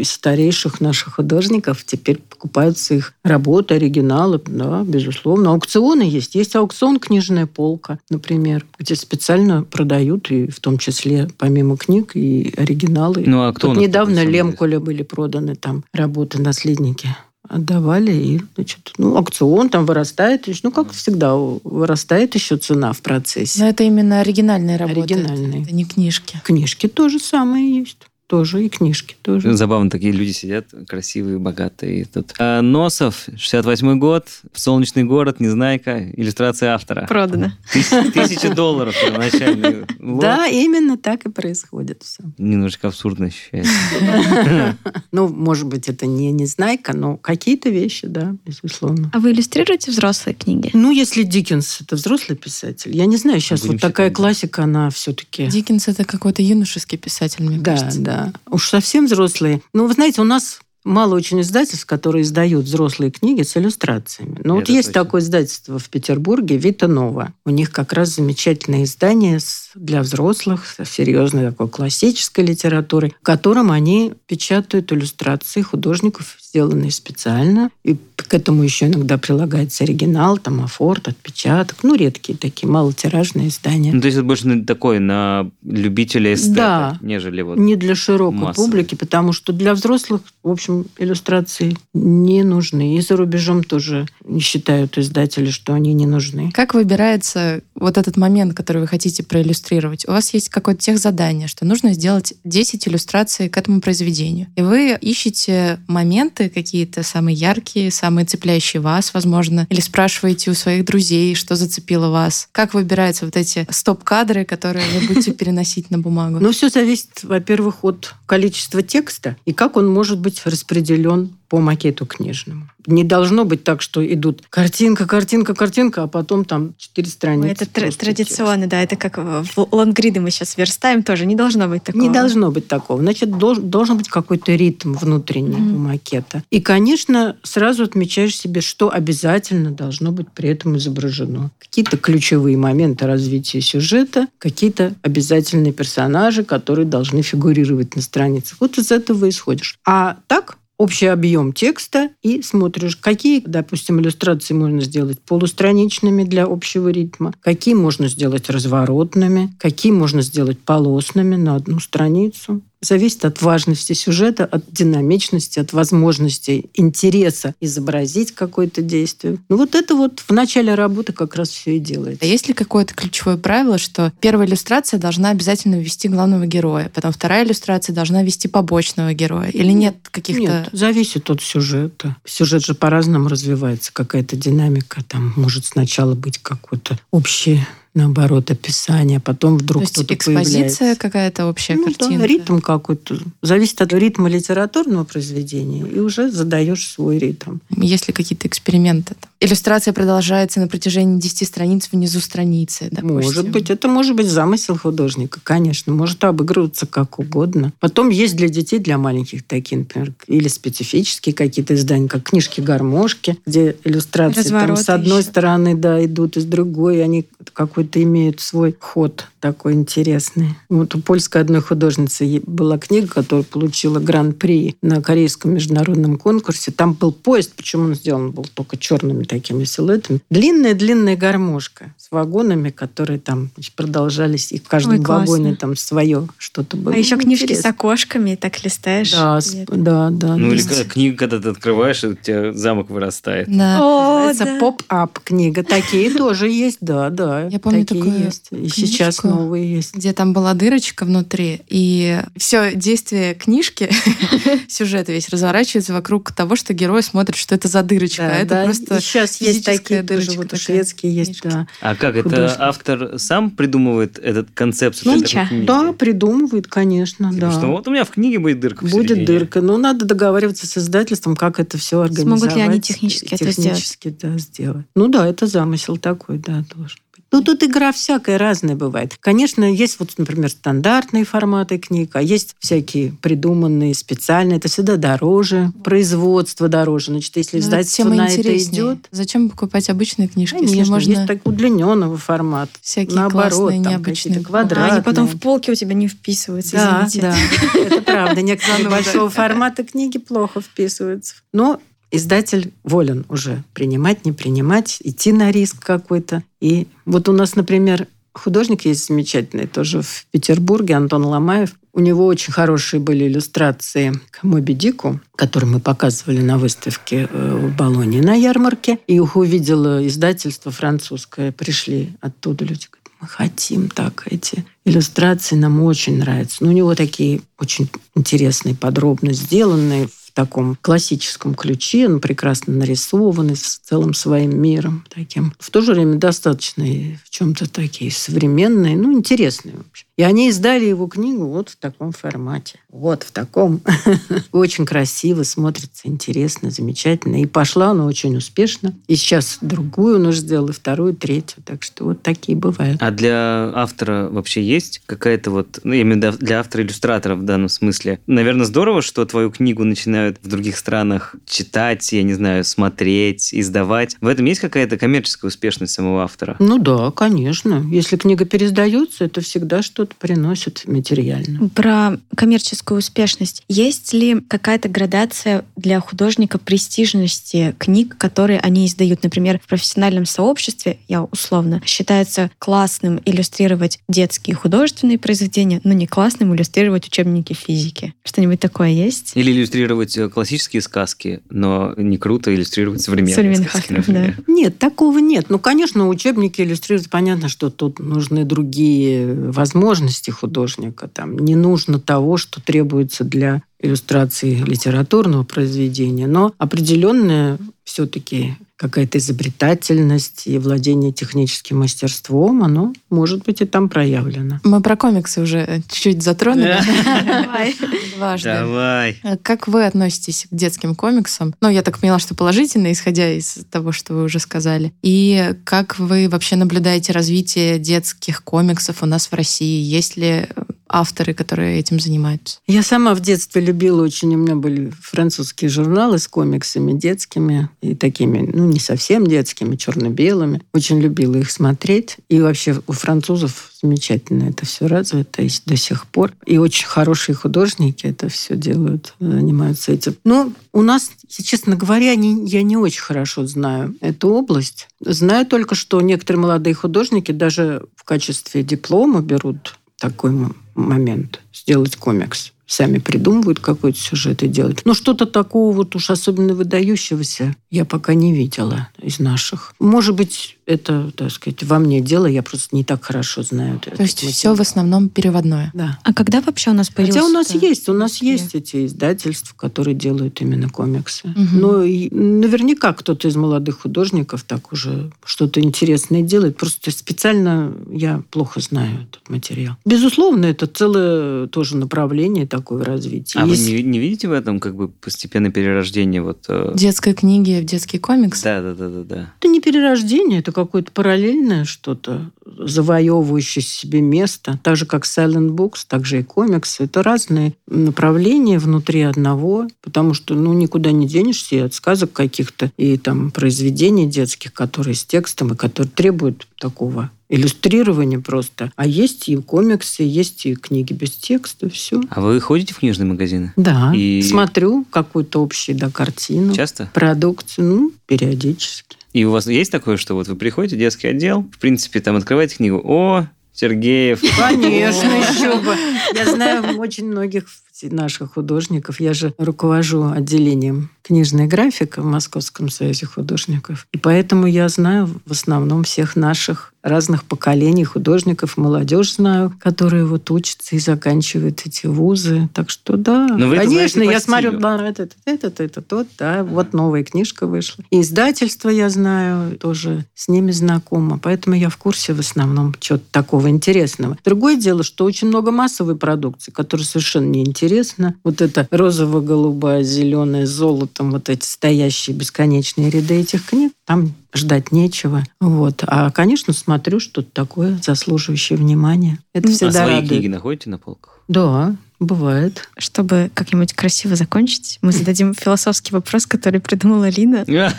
из старейших наших художников теперь покупаются их работы, оригиналы, да, безусловно. Аукционы есть. Есть аукцион «Книжная полка», например, где специально продают, и в том числе, помимо книг, и оригиналы. Ну, а кто нас недавно Лемкуля были проданы там работы наследники отдавали, и, значит, ну, аукцион там вырастает, ну, как всегда, вырастает еще цена в процессе. Но это именно оригинальные работы. Оригинальные. Это не книжки. Книжки тоже самое есть. Тоже и книжки тоже. Забавно, такие люди сидят, красивые, богатые. Тут. А, Носов, 68 год, солнечный город, Незнайка, иллюстрация автора. Продано. Тысяч- Тысяча долларов первоначальный. лот. Да, именно так и происходит все. Немножко абсурдно ощущается. Ну, может быть, это не незнайка, но какие-то вещи, да, безусловно. А вы иллюстрируете взрослые книги? Ну, если Диккенс это взрослый писатель, я не знаю, сейчас Будем вот такая классика, она все-таки. Диккенс это какой-то юношеский писатель, мне Да, кажется. Да. Уж совсем взрослые. Ну, вы знаете, у нас мало очень издательств, которые издают взрослые книги с иллюстрациями. Но вот Это есть точно. такое издательство в Петербурге, Вита Нова. У них как раз замечательное издание для взрослых, серьезной такой классической литературой, в котором они печатают иллюстрации художников, сделанные специально. И К этому еще иногда прилагается оригинал, там афорт, отпечаток. Ну, редкие такие, малотиражные издания. Ну, то есть это больше на- такое на любителя эстета, Да. нежели вот... Не для широкой массовый. публики, потому что для взрослых, в общем, иллюстрации не нужны. И за рубежом тоже не считают издатели, что они не нужны. Как выбирается вот этот момент, который вы хотите проиллюстрировать? У вас есть какое-то техзадание, что нужно сделать 10 иллюстраций к этому произведению. И вы ищете моменты какие-то самые яркие, самые цепляющие вас, возможно, или спрашиваете у своих друзей, что зацепило вас. Как выбираются вот эти стоп-кадры, которые вы будете переносить на бумагу? Но все зависит, во-первых, от количества текста и как он может быть распределен по макету книжному. Не должно быть так, что идут картинка, картинка, картинка, а потом там четыре страницы. Это тр- традиционно, да, это как в лонгриды мы сейчас верстаем тоже, не должно быть такого. Не должно быть такого. Значит, долж- должен быть какой-то ритм внутренний Мгм. у макета. И, конечно, сразу отмечаешь себе, что обязательно должно быть при этом изображено. Какие-то ключевые моменты развития сюжета, какие-то обязательные персонажи, которые должны фигурировать на страницах. Вот из этого исходишь. А так общий объем текста и смотришь, какие, допустим, иллюстрации можно сделать полустраничными для общего ритма, какие можно сделать разворотными, какие можно сделать полосными на одну страницу. Зависит от важности сюжета, от динамичности, от возможности, интереса изобразить какое-то действие. Ну вот это вот в начале работы как раз все и делается. А есть ли какое-то ключевое правило, что первая иллюстрация должна обязательно ввести главного героя, потом вторая иллюстрация должна ввести побочного героя? Или нет каких-то... Нет, зависит от сюжета. Сюжет же по-разному развивается, какая-то динамика. Там может сначала быть какой-то общий, наоборот, описание, а потом То вдруг кто-то экспозиция появляется. какая-то общая Ну да, картинка? ритм какой-то. Зависит от ритма литературного произведения, и уже задаешь свой ритм. Есть ли какие-то эксперименты? там? Иллюстрация продолжается на протяжении 10 страниц внизу страницы, допустим. Может быть, это может быть замысел художника, конечно. Может обыгрываться как угодно. Потом есть для детей, для маленьких такие, например, или специфические какие-то издания, как книжки-гармошки, где иллюстрации там, с одной еще. стороны да, идут, и с другой они какой-то имеют свой ход такой интересный. Вот у польской одной художницы была книга, которая получила гран-при на корейском международном конкурсе. Там был поезд, почему он сделан был только черными такими силуэтами. Длинная-длинная гармошка с вагонами, которые там значит, продолжались, и в каждом Ой, классно. вагоне там свое что-то было. А еще Ну, книжки с интересно. окошками, так листаешь. Да, с- да, да. Ну, да. или когда книга, когда ты открываешь, и у тебя замок вырастает. Да. О, Называется да. поп-ап книга. Такие тоже есть, да, да. Я помню Такие такую есть. И сейчас новые есть. где там была дырочка внутри, и все действие книжки, сюжет весь разворачивается вокруг того, что герой смотрит, что это за дырочка. Да, а это да. просто И сейчас есть такие тоже, вот такая шведские есть, да. А как, это автор сам придумывает этот концепцию Ну? Да, придумывает, конечно, Типа, да. Что вот у меня в книге будет дырка Будет дырка. Но надо договариваться с издательством, как это все организовать. Смогут ли они технически это сделать? Технически, да, сделать. Ну да, это замысел такой, да, должен быть. Ну, тут игра всякая разная бывает. Конечно, есть вот, например, стандартные форматы книг, а есть всякие придуманные, специальные. Это всегда дороже, производство дороже. Значит, если Ну, это издательство на это идет, Зачем покупать обычные книжки, если конечно, можно есть так удлиненного формата. всякие Наоборот, классные, там необычные квадратные. А они потом в полке у тебя не вписываются, Да, извините. да, это правда. Некоторые большого формата книги плохо вписываются. Но издатель волен уже принимать, не принимать, идти на риск какой-то. И вот у нас, например, художник есть замечательный тоже в Петербурге, Антон Ломаев. У него очень хорошие были иллюстрации к Моби Дику, которые мы показывали на выставке э, в Болоне на ярмарке. И их увидело издательство французское. Пришли оттуда люди, говорят, мы хотим так эти иллюстрации, нам очень нравятся. Но у него такие очень интересные, подробно сделанные, таком классическом ключе, он прекрасно нарисованный, с целым своим миром таким. В то же время достаточно в чем-то такие современные, ну, интересные, в общем. И они издали его книгу вот в таком формате. Вот в таком. Очень красиво, смотрится интересно, замечательно. И пошла она очень успешно. И сейчас другую он уже сделал, и вторую, третью. Так что вот такие бывают. А для автора вообще есть какая-то вот, ну, именно для автора-иллюстратора в данном смысле? Наверное, здорово, что твою книгу начинают в других странах читать, я не знаю, смотреть, издавать. В этом есть какая-то коммерческая успешность самого автора? Ну да, конечно. Если книга переиздается, это всегда что-то что-то приносит материально. Про коммерческую успешность. Есть ли какая-то градация для художника престижности книг, которые они издают? Например, в профессиональном сообществе, я условно, считается классным иллюстрировать детские художественные произведения, но не классным иллюстрировать учебники физики. Что-нибудь такое есть? Или иллюстрировать э, классические сказки, но не круто иллюстрировать современные Современных сказки, например. Нет, такого нет. Ну, конечно, учебники иллюстрируют. Понятно, что тут нужны другие возможности художника. Там не нужно того, что требуется для иллюстрации литературного произведения, но определенная все-таки какая-то изобретательность и владение техническим мастерством, оно может быть и там проявлено. Мы про комиксы уже чуть-чуть затронули. Давай. Дважды. Давай. А Как вы относитесь к детским комиксам? Ну, я так поняла, что положительно, исходя из того, что вы уже сказали. И как вы вообще наблюдаете развитие детских комиксов у нас в России? Есть ли авторы, которые этим занимаются? Я сама в детстве любила очень, у меня были французские журналы с комиксами детскими и такими, ну, не совсем детскими, черно-белыми. Очень любила их смотреть. И вообще у французов замечательно это все развито и до сих пор. И очень хорошие художники это все делают, занимаются этим. Но у нас, честно говоря, не, я не очень хорошо знаю эту область. Знаю только, что некоторые молодые художники даже в качестве диплома берут такой момент сделать комикс. Сами придумывают какой-то сюжет и делают. Но что-то такого вот уж особенно выдающегося я пока не видела из наших. Может быть, это, так сказать, во мне дело, я просто не так хорошо знаю. То есть все в основном переводное. Да. А когда вообще у нас появился? Хотя у нас есть, у нас есть эти издательства, которые делают именно комиксы. Мгм. Но и наверняка кто-то из молодых художников так уже что-то интересное делает. Просто специально я плохо знаю этот материал. Безусловно, это целое тоже направление такое в развитии. А вы Есть- не, не видите в этом как бы постепенное перерождение вот... э, Детской книги в детский комикс. Да, да, да, да, да. Это не перерождение, это какое-то параллельное что-то, завоевывающее себе место. Так же, как Silent Books, так же и комиксы. Это разные направления внутри одного, потому что ну, никуда не денешься и от сказок каких-то, и там произведений детских, которые с текстом, и которые требуют такого иллюстрирования просто. А есть и комиксы, есть и книги без текста, все. А вы ходите в книжные магазины? Да, И- смотрю какую-то общую да, картину, Часто? продукцию, ну, периодически. И у вас есть такое, что вот вы приходите в детский отдел, в принципе, там открываете книгу, о, Сергеев. Конечно, еще бы. Я знаю очень многих наших художников. Я же руковожу отделением книжной графика в Московском союзе художников. И поэтому я знаю в основном всех наших разных поколений художников, молодежь знаю, которые вот учатся и заканчивают эти вузы. Так что да, Но вы это конечно, я смотрю, да, этот, этот, этот, тот, да, вот новая книжка вышла. И издательство я знаю, тоже с ними знакома, поэтому я в курсе в основном чего-то такого интересного. Другое дело, что очень много массовой продукции, которая совершенно неинтересна. Вот это розово-голубая, зеленая, золотом, вот эти стоящие бесконечные ряды этих книг, там ждать нечего. Вот. А, конечно, смотрю что-то такое заслуживающее внимания. Это А всегда свои радует. книги находите на полках? Да, бывает. Чтобы как-нибудь красиво закончить, мы зададим философский вопрос, который придумала Лина.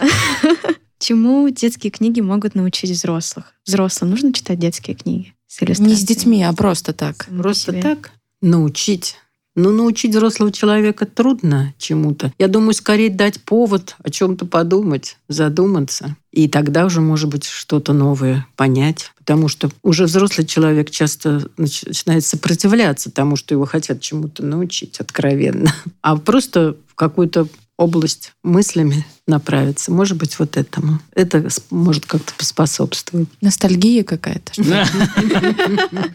Чему детские книги могут научить взрослых? Взрослым нужно читать детские книги? С Не с детьми, а просто так. Просто так научить. Ну, научить взрослого человека трудно чему-то. Я думаю, скорее дать повод о чем-то подумать, задуматься. И тогда уже, может быть, что-то новое понять. Потому что уже взрослый человек часто нач- начинает сопротивляться тому, что его хотят чему-то научить откровенно. А просто в какую-то область мыслями направиться. Может быть, вот этому. Это может как-то поспособствовать. Ностальгия какая-то.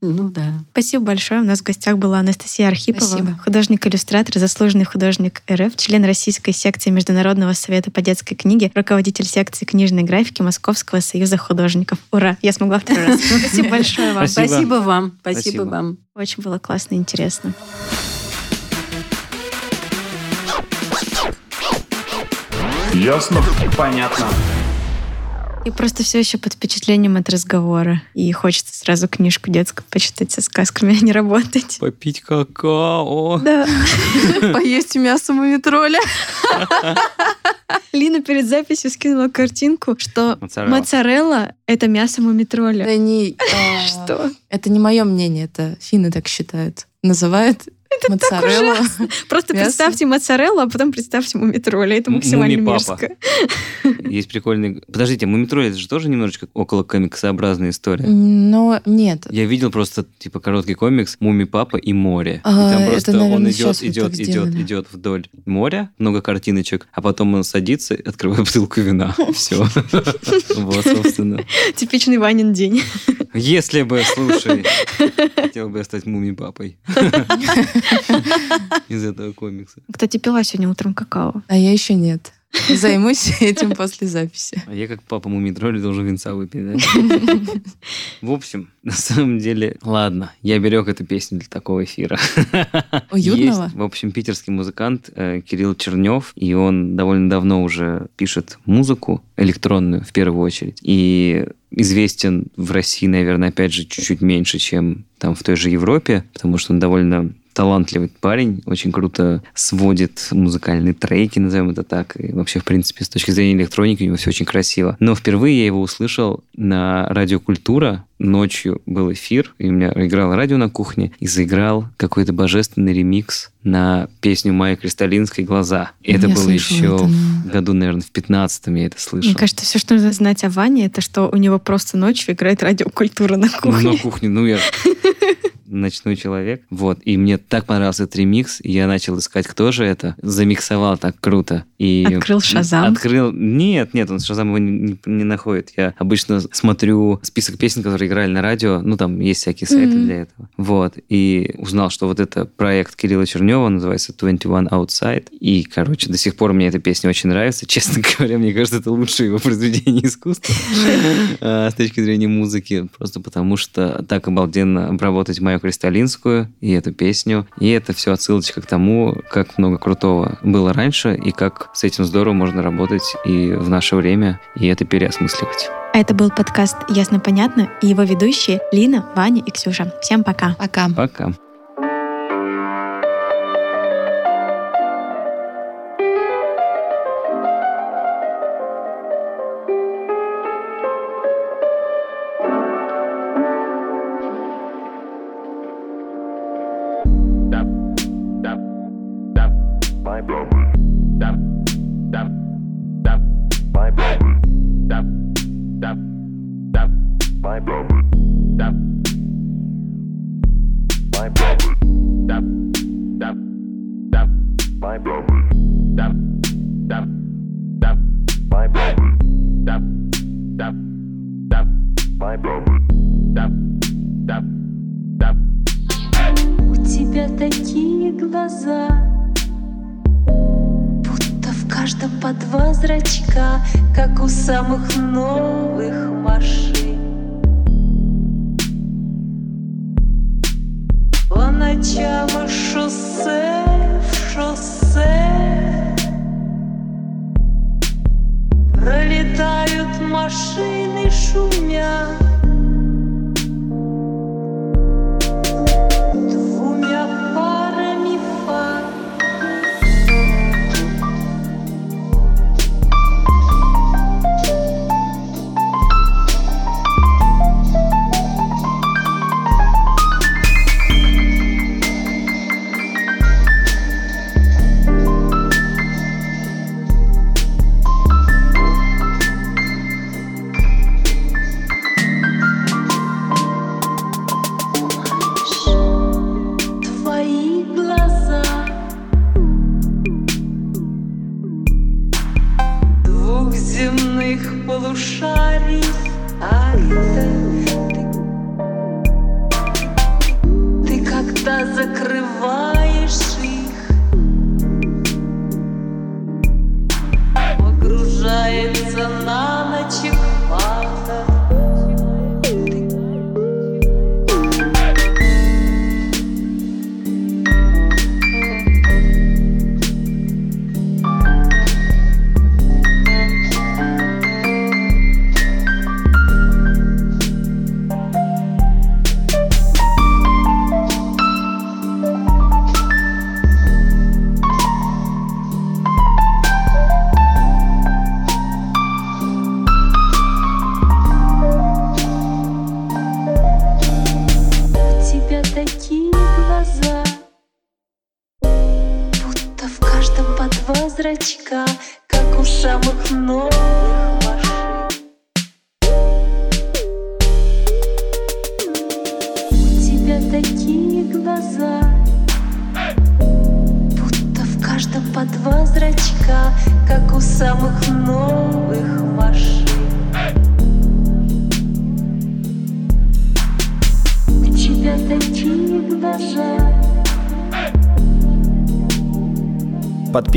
Ну да. Спасибо большое. У нас в гостях была Анастасия Архипова, Спасибо. художник-иллюстратор, заслуженный художник РФ, член Российской секции Международного совета по детской книге, руководитель секции книжной графики Московского союза художников. Ура! Я смогла второй раз. Спасибо большое вам. Спасибо. Вам. Спасибо. вам. Очень было классно и интересно. Ясно? Понятно. И просто все еще под впечатлением от разговора. И хочется сразу книжку детскую почитать со сказками, а не работать. Попить какао. Да. Поесть мясо мумитроля. Лина перед записью скинула картинку, что Моцарелла. это мясо мумитроля. Это не... а, Что? Это не мое мнение, это финны так считают. Называют моцарелла. Просто Мясо. представьте моцареллу, а потом представьте мумитроля. Это максимально мерзко. Есть прикольный... Подождите, Мумитроль, это же тоже немножечко около комиксообразная история. Но нет. Я видел просто, типа, короткий комикс «Муми Папа и море». А, и там это, просто он наверное, идет, вот идет, так идет, сделали. идет вдоль моря, много картиночек, а потом он садится, открывает бутылку вина. Все. Вот, собственно. Типичный Ванин день. Если бы, слушай, хотел бы я стать Муми Папой из этого комикса. Кстати, пила сегодня утром какао. А я еще нет. Займусь этим после записи. А я как папа Мумитроли должен винца выпить, да? В общем, на самом деле, ладно, я берег эту песню для такого эфира. Уютного? Есть, в общем, питерский музыкант э, Кирилл Чернев, и он довольно давно уже пишет музыку электронную в первую очередь. И известен в России, наверное, опять же, чуть-чуть меньше, чем там в той же Европе, потому что он довольно талантливый парень, очень круто сводит музыкальные треки, назовем это так. И вообще, в принципе, с точки зрения электроники у него все очень красиво. Но впервые я его услышал на радио «Культура». Ночью был эфир, и у меня играло радио на кухне, и заиграл какой-то божественный ремикс на песню Майи Кристалинской «Глаза». И это Я было еще это, но- в году, наверное, в 15-м я это слышал. Мне кажется, все, что нужно знать о Ване, это что у него просто ночью играет радиокультура на Ну, кухне. на кухне, ну я ночной человек. Вот. И мне так понравился этот ремикс. Я начал искать, кто же это. Замиксовал так круто. И Открыл Шазам? Открыл... Нет, нет, он Шазам его не, не- не находит. Я обычно смотрю список песен, которые играли на радио. Ну, там есть всякие сайты Мгм. для этого. Вот. И узнал, что вот это проект Кирилла Чернева, называется 21 Outside. И, короче, до сих пор мне эта песня очень нравится. Честно говоря, мне кажется, это лучшее его произведение искусства а, с точки зрения музыки. Просто потому что так обалденно обработать мою кристаллинскую и эту песню. И это все отсылочка к тому, как много крутого было раньше, и как с этим здорово можно работать и в наше время, и это переосмысливать. А это был подкаст «Ясно-понятно» и его ведущие Лина, Ваня и Ксюша. Всем пока. Пока. Пока. У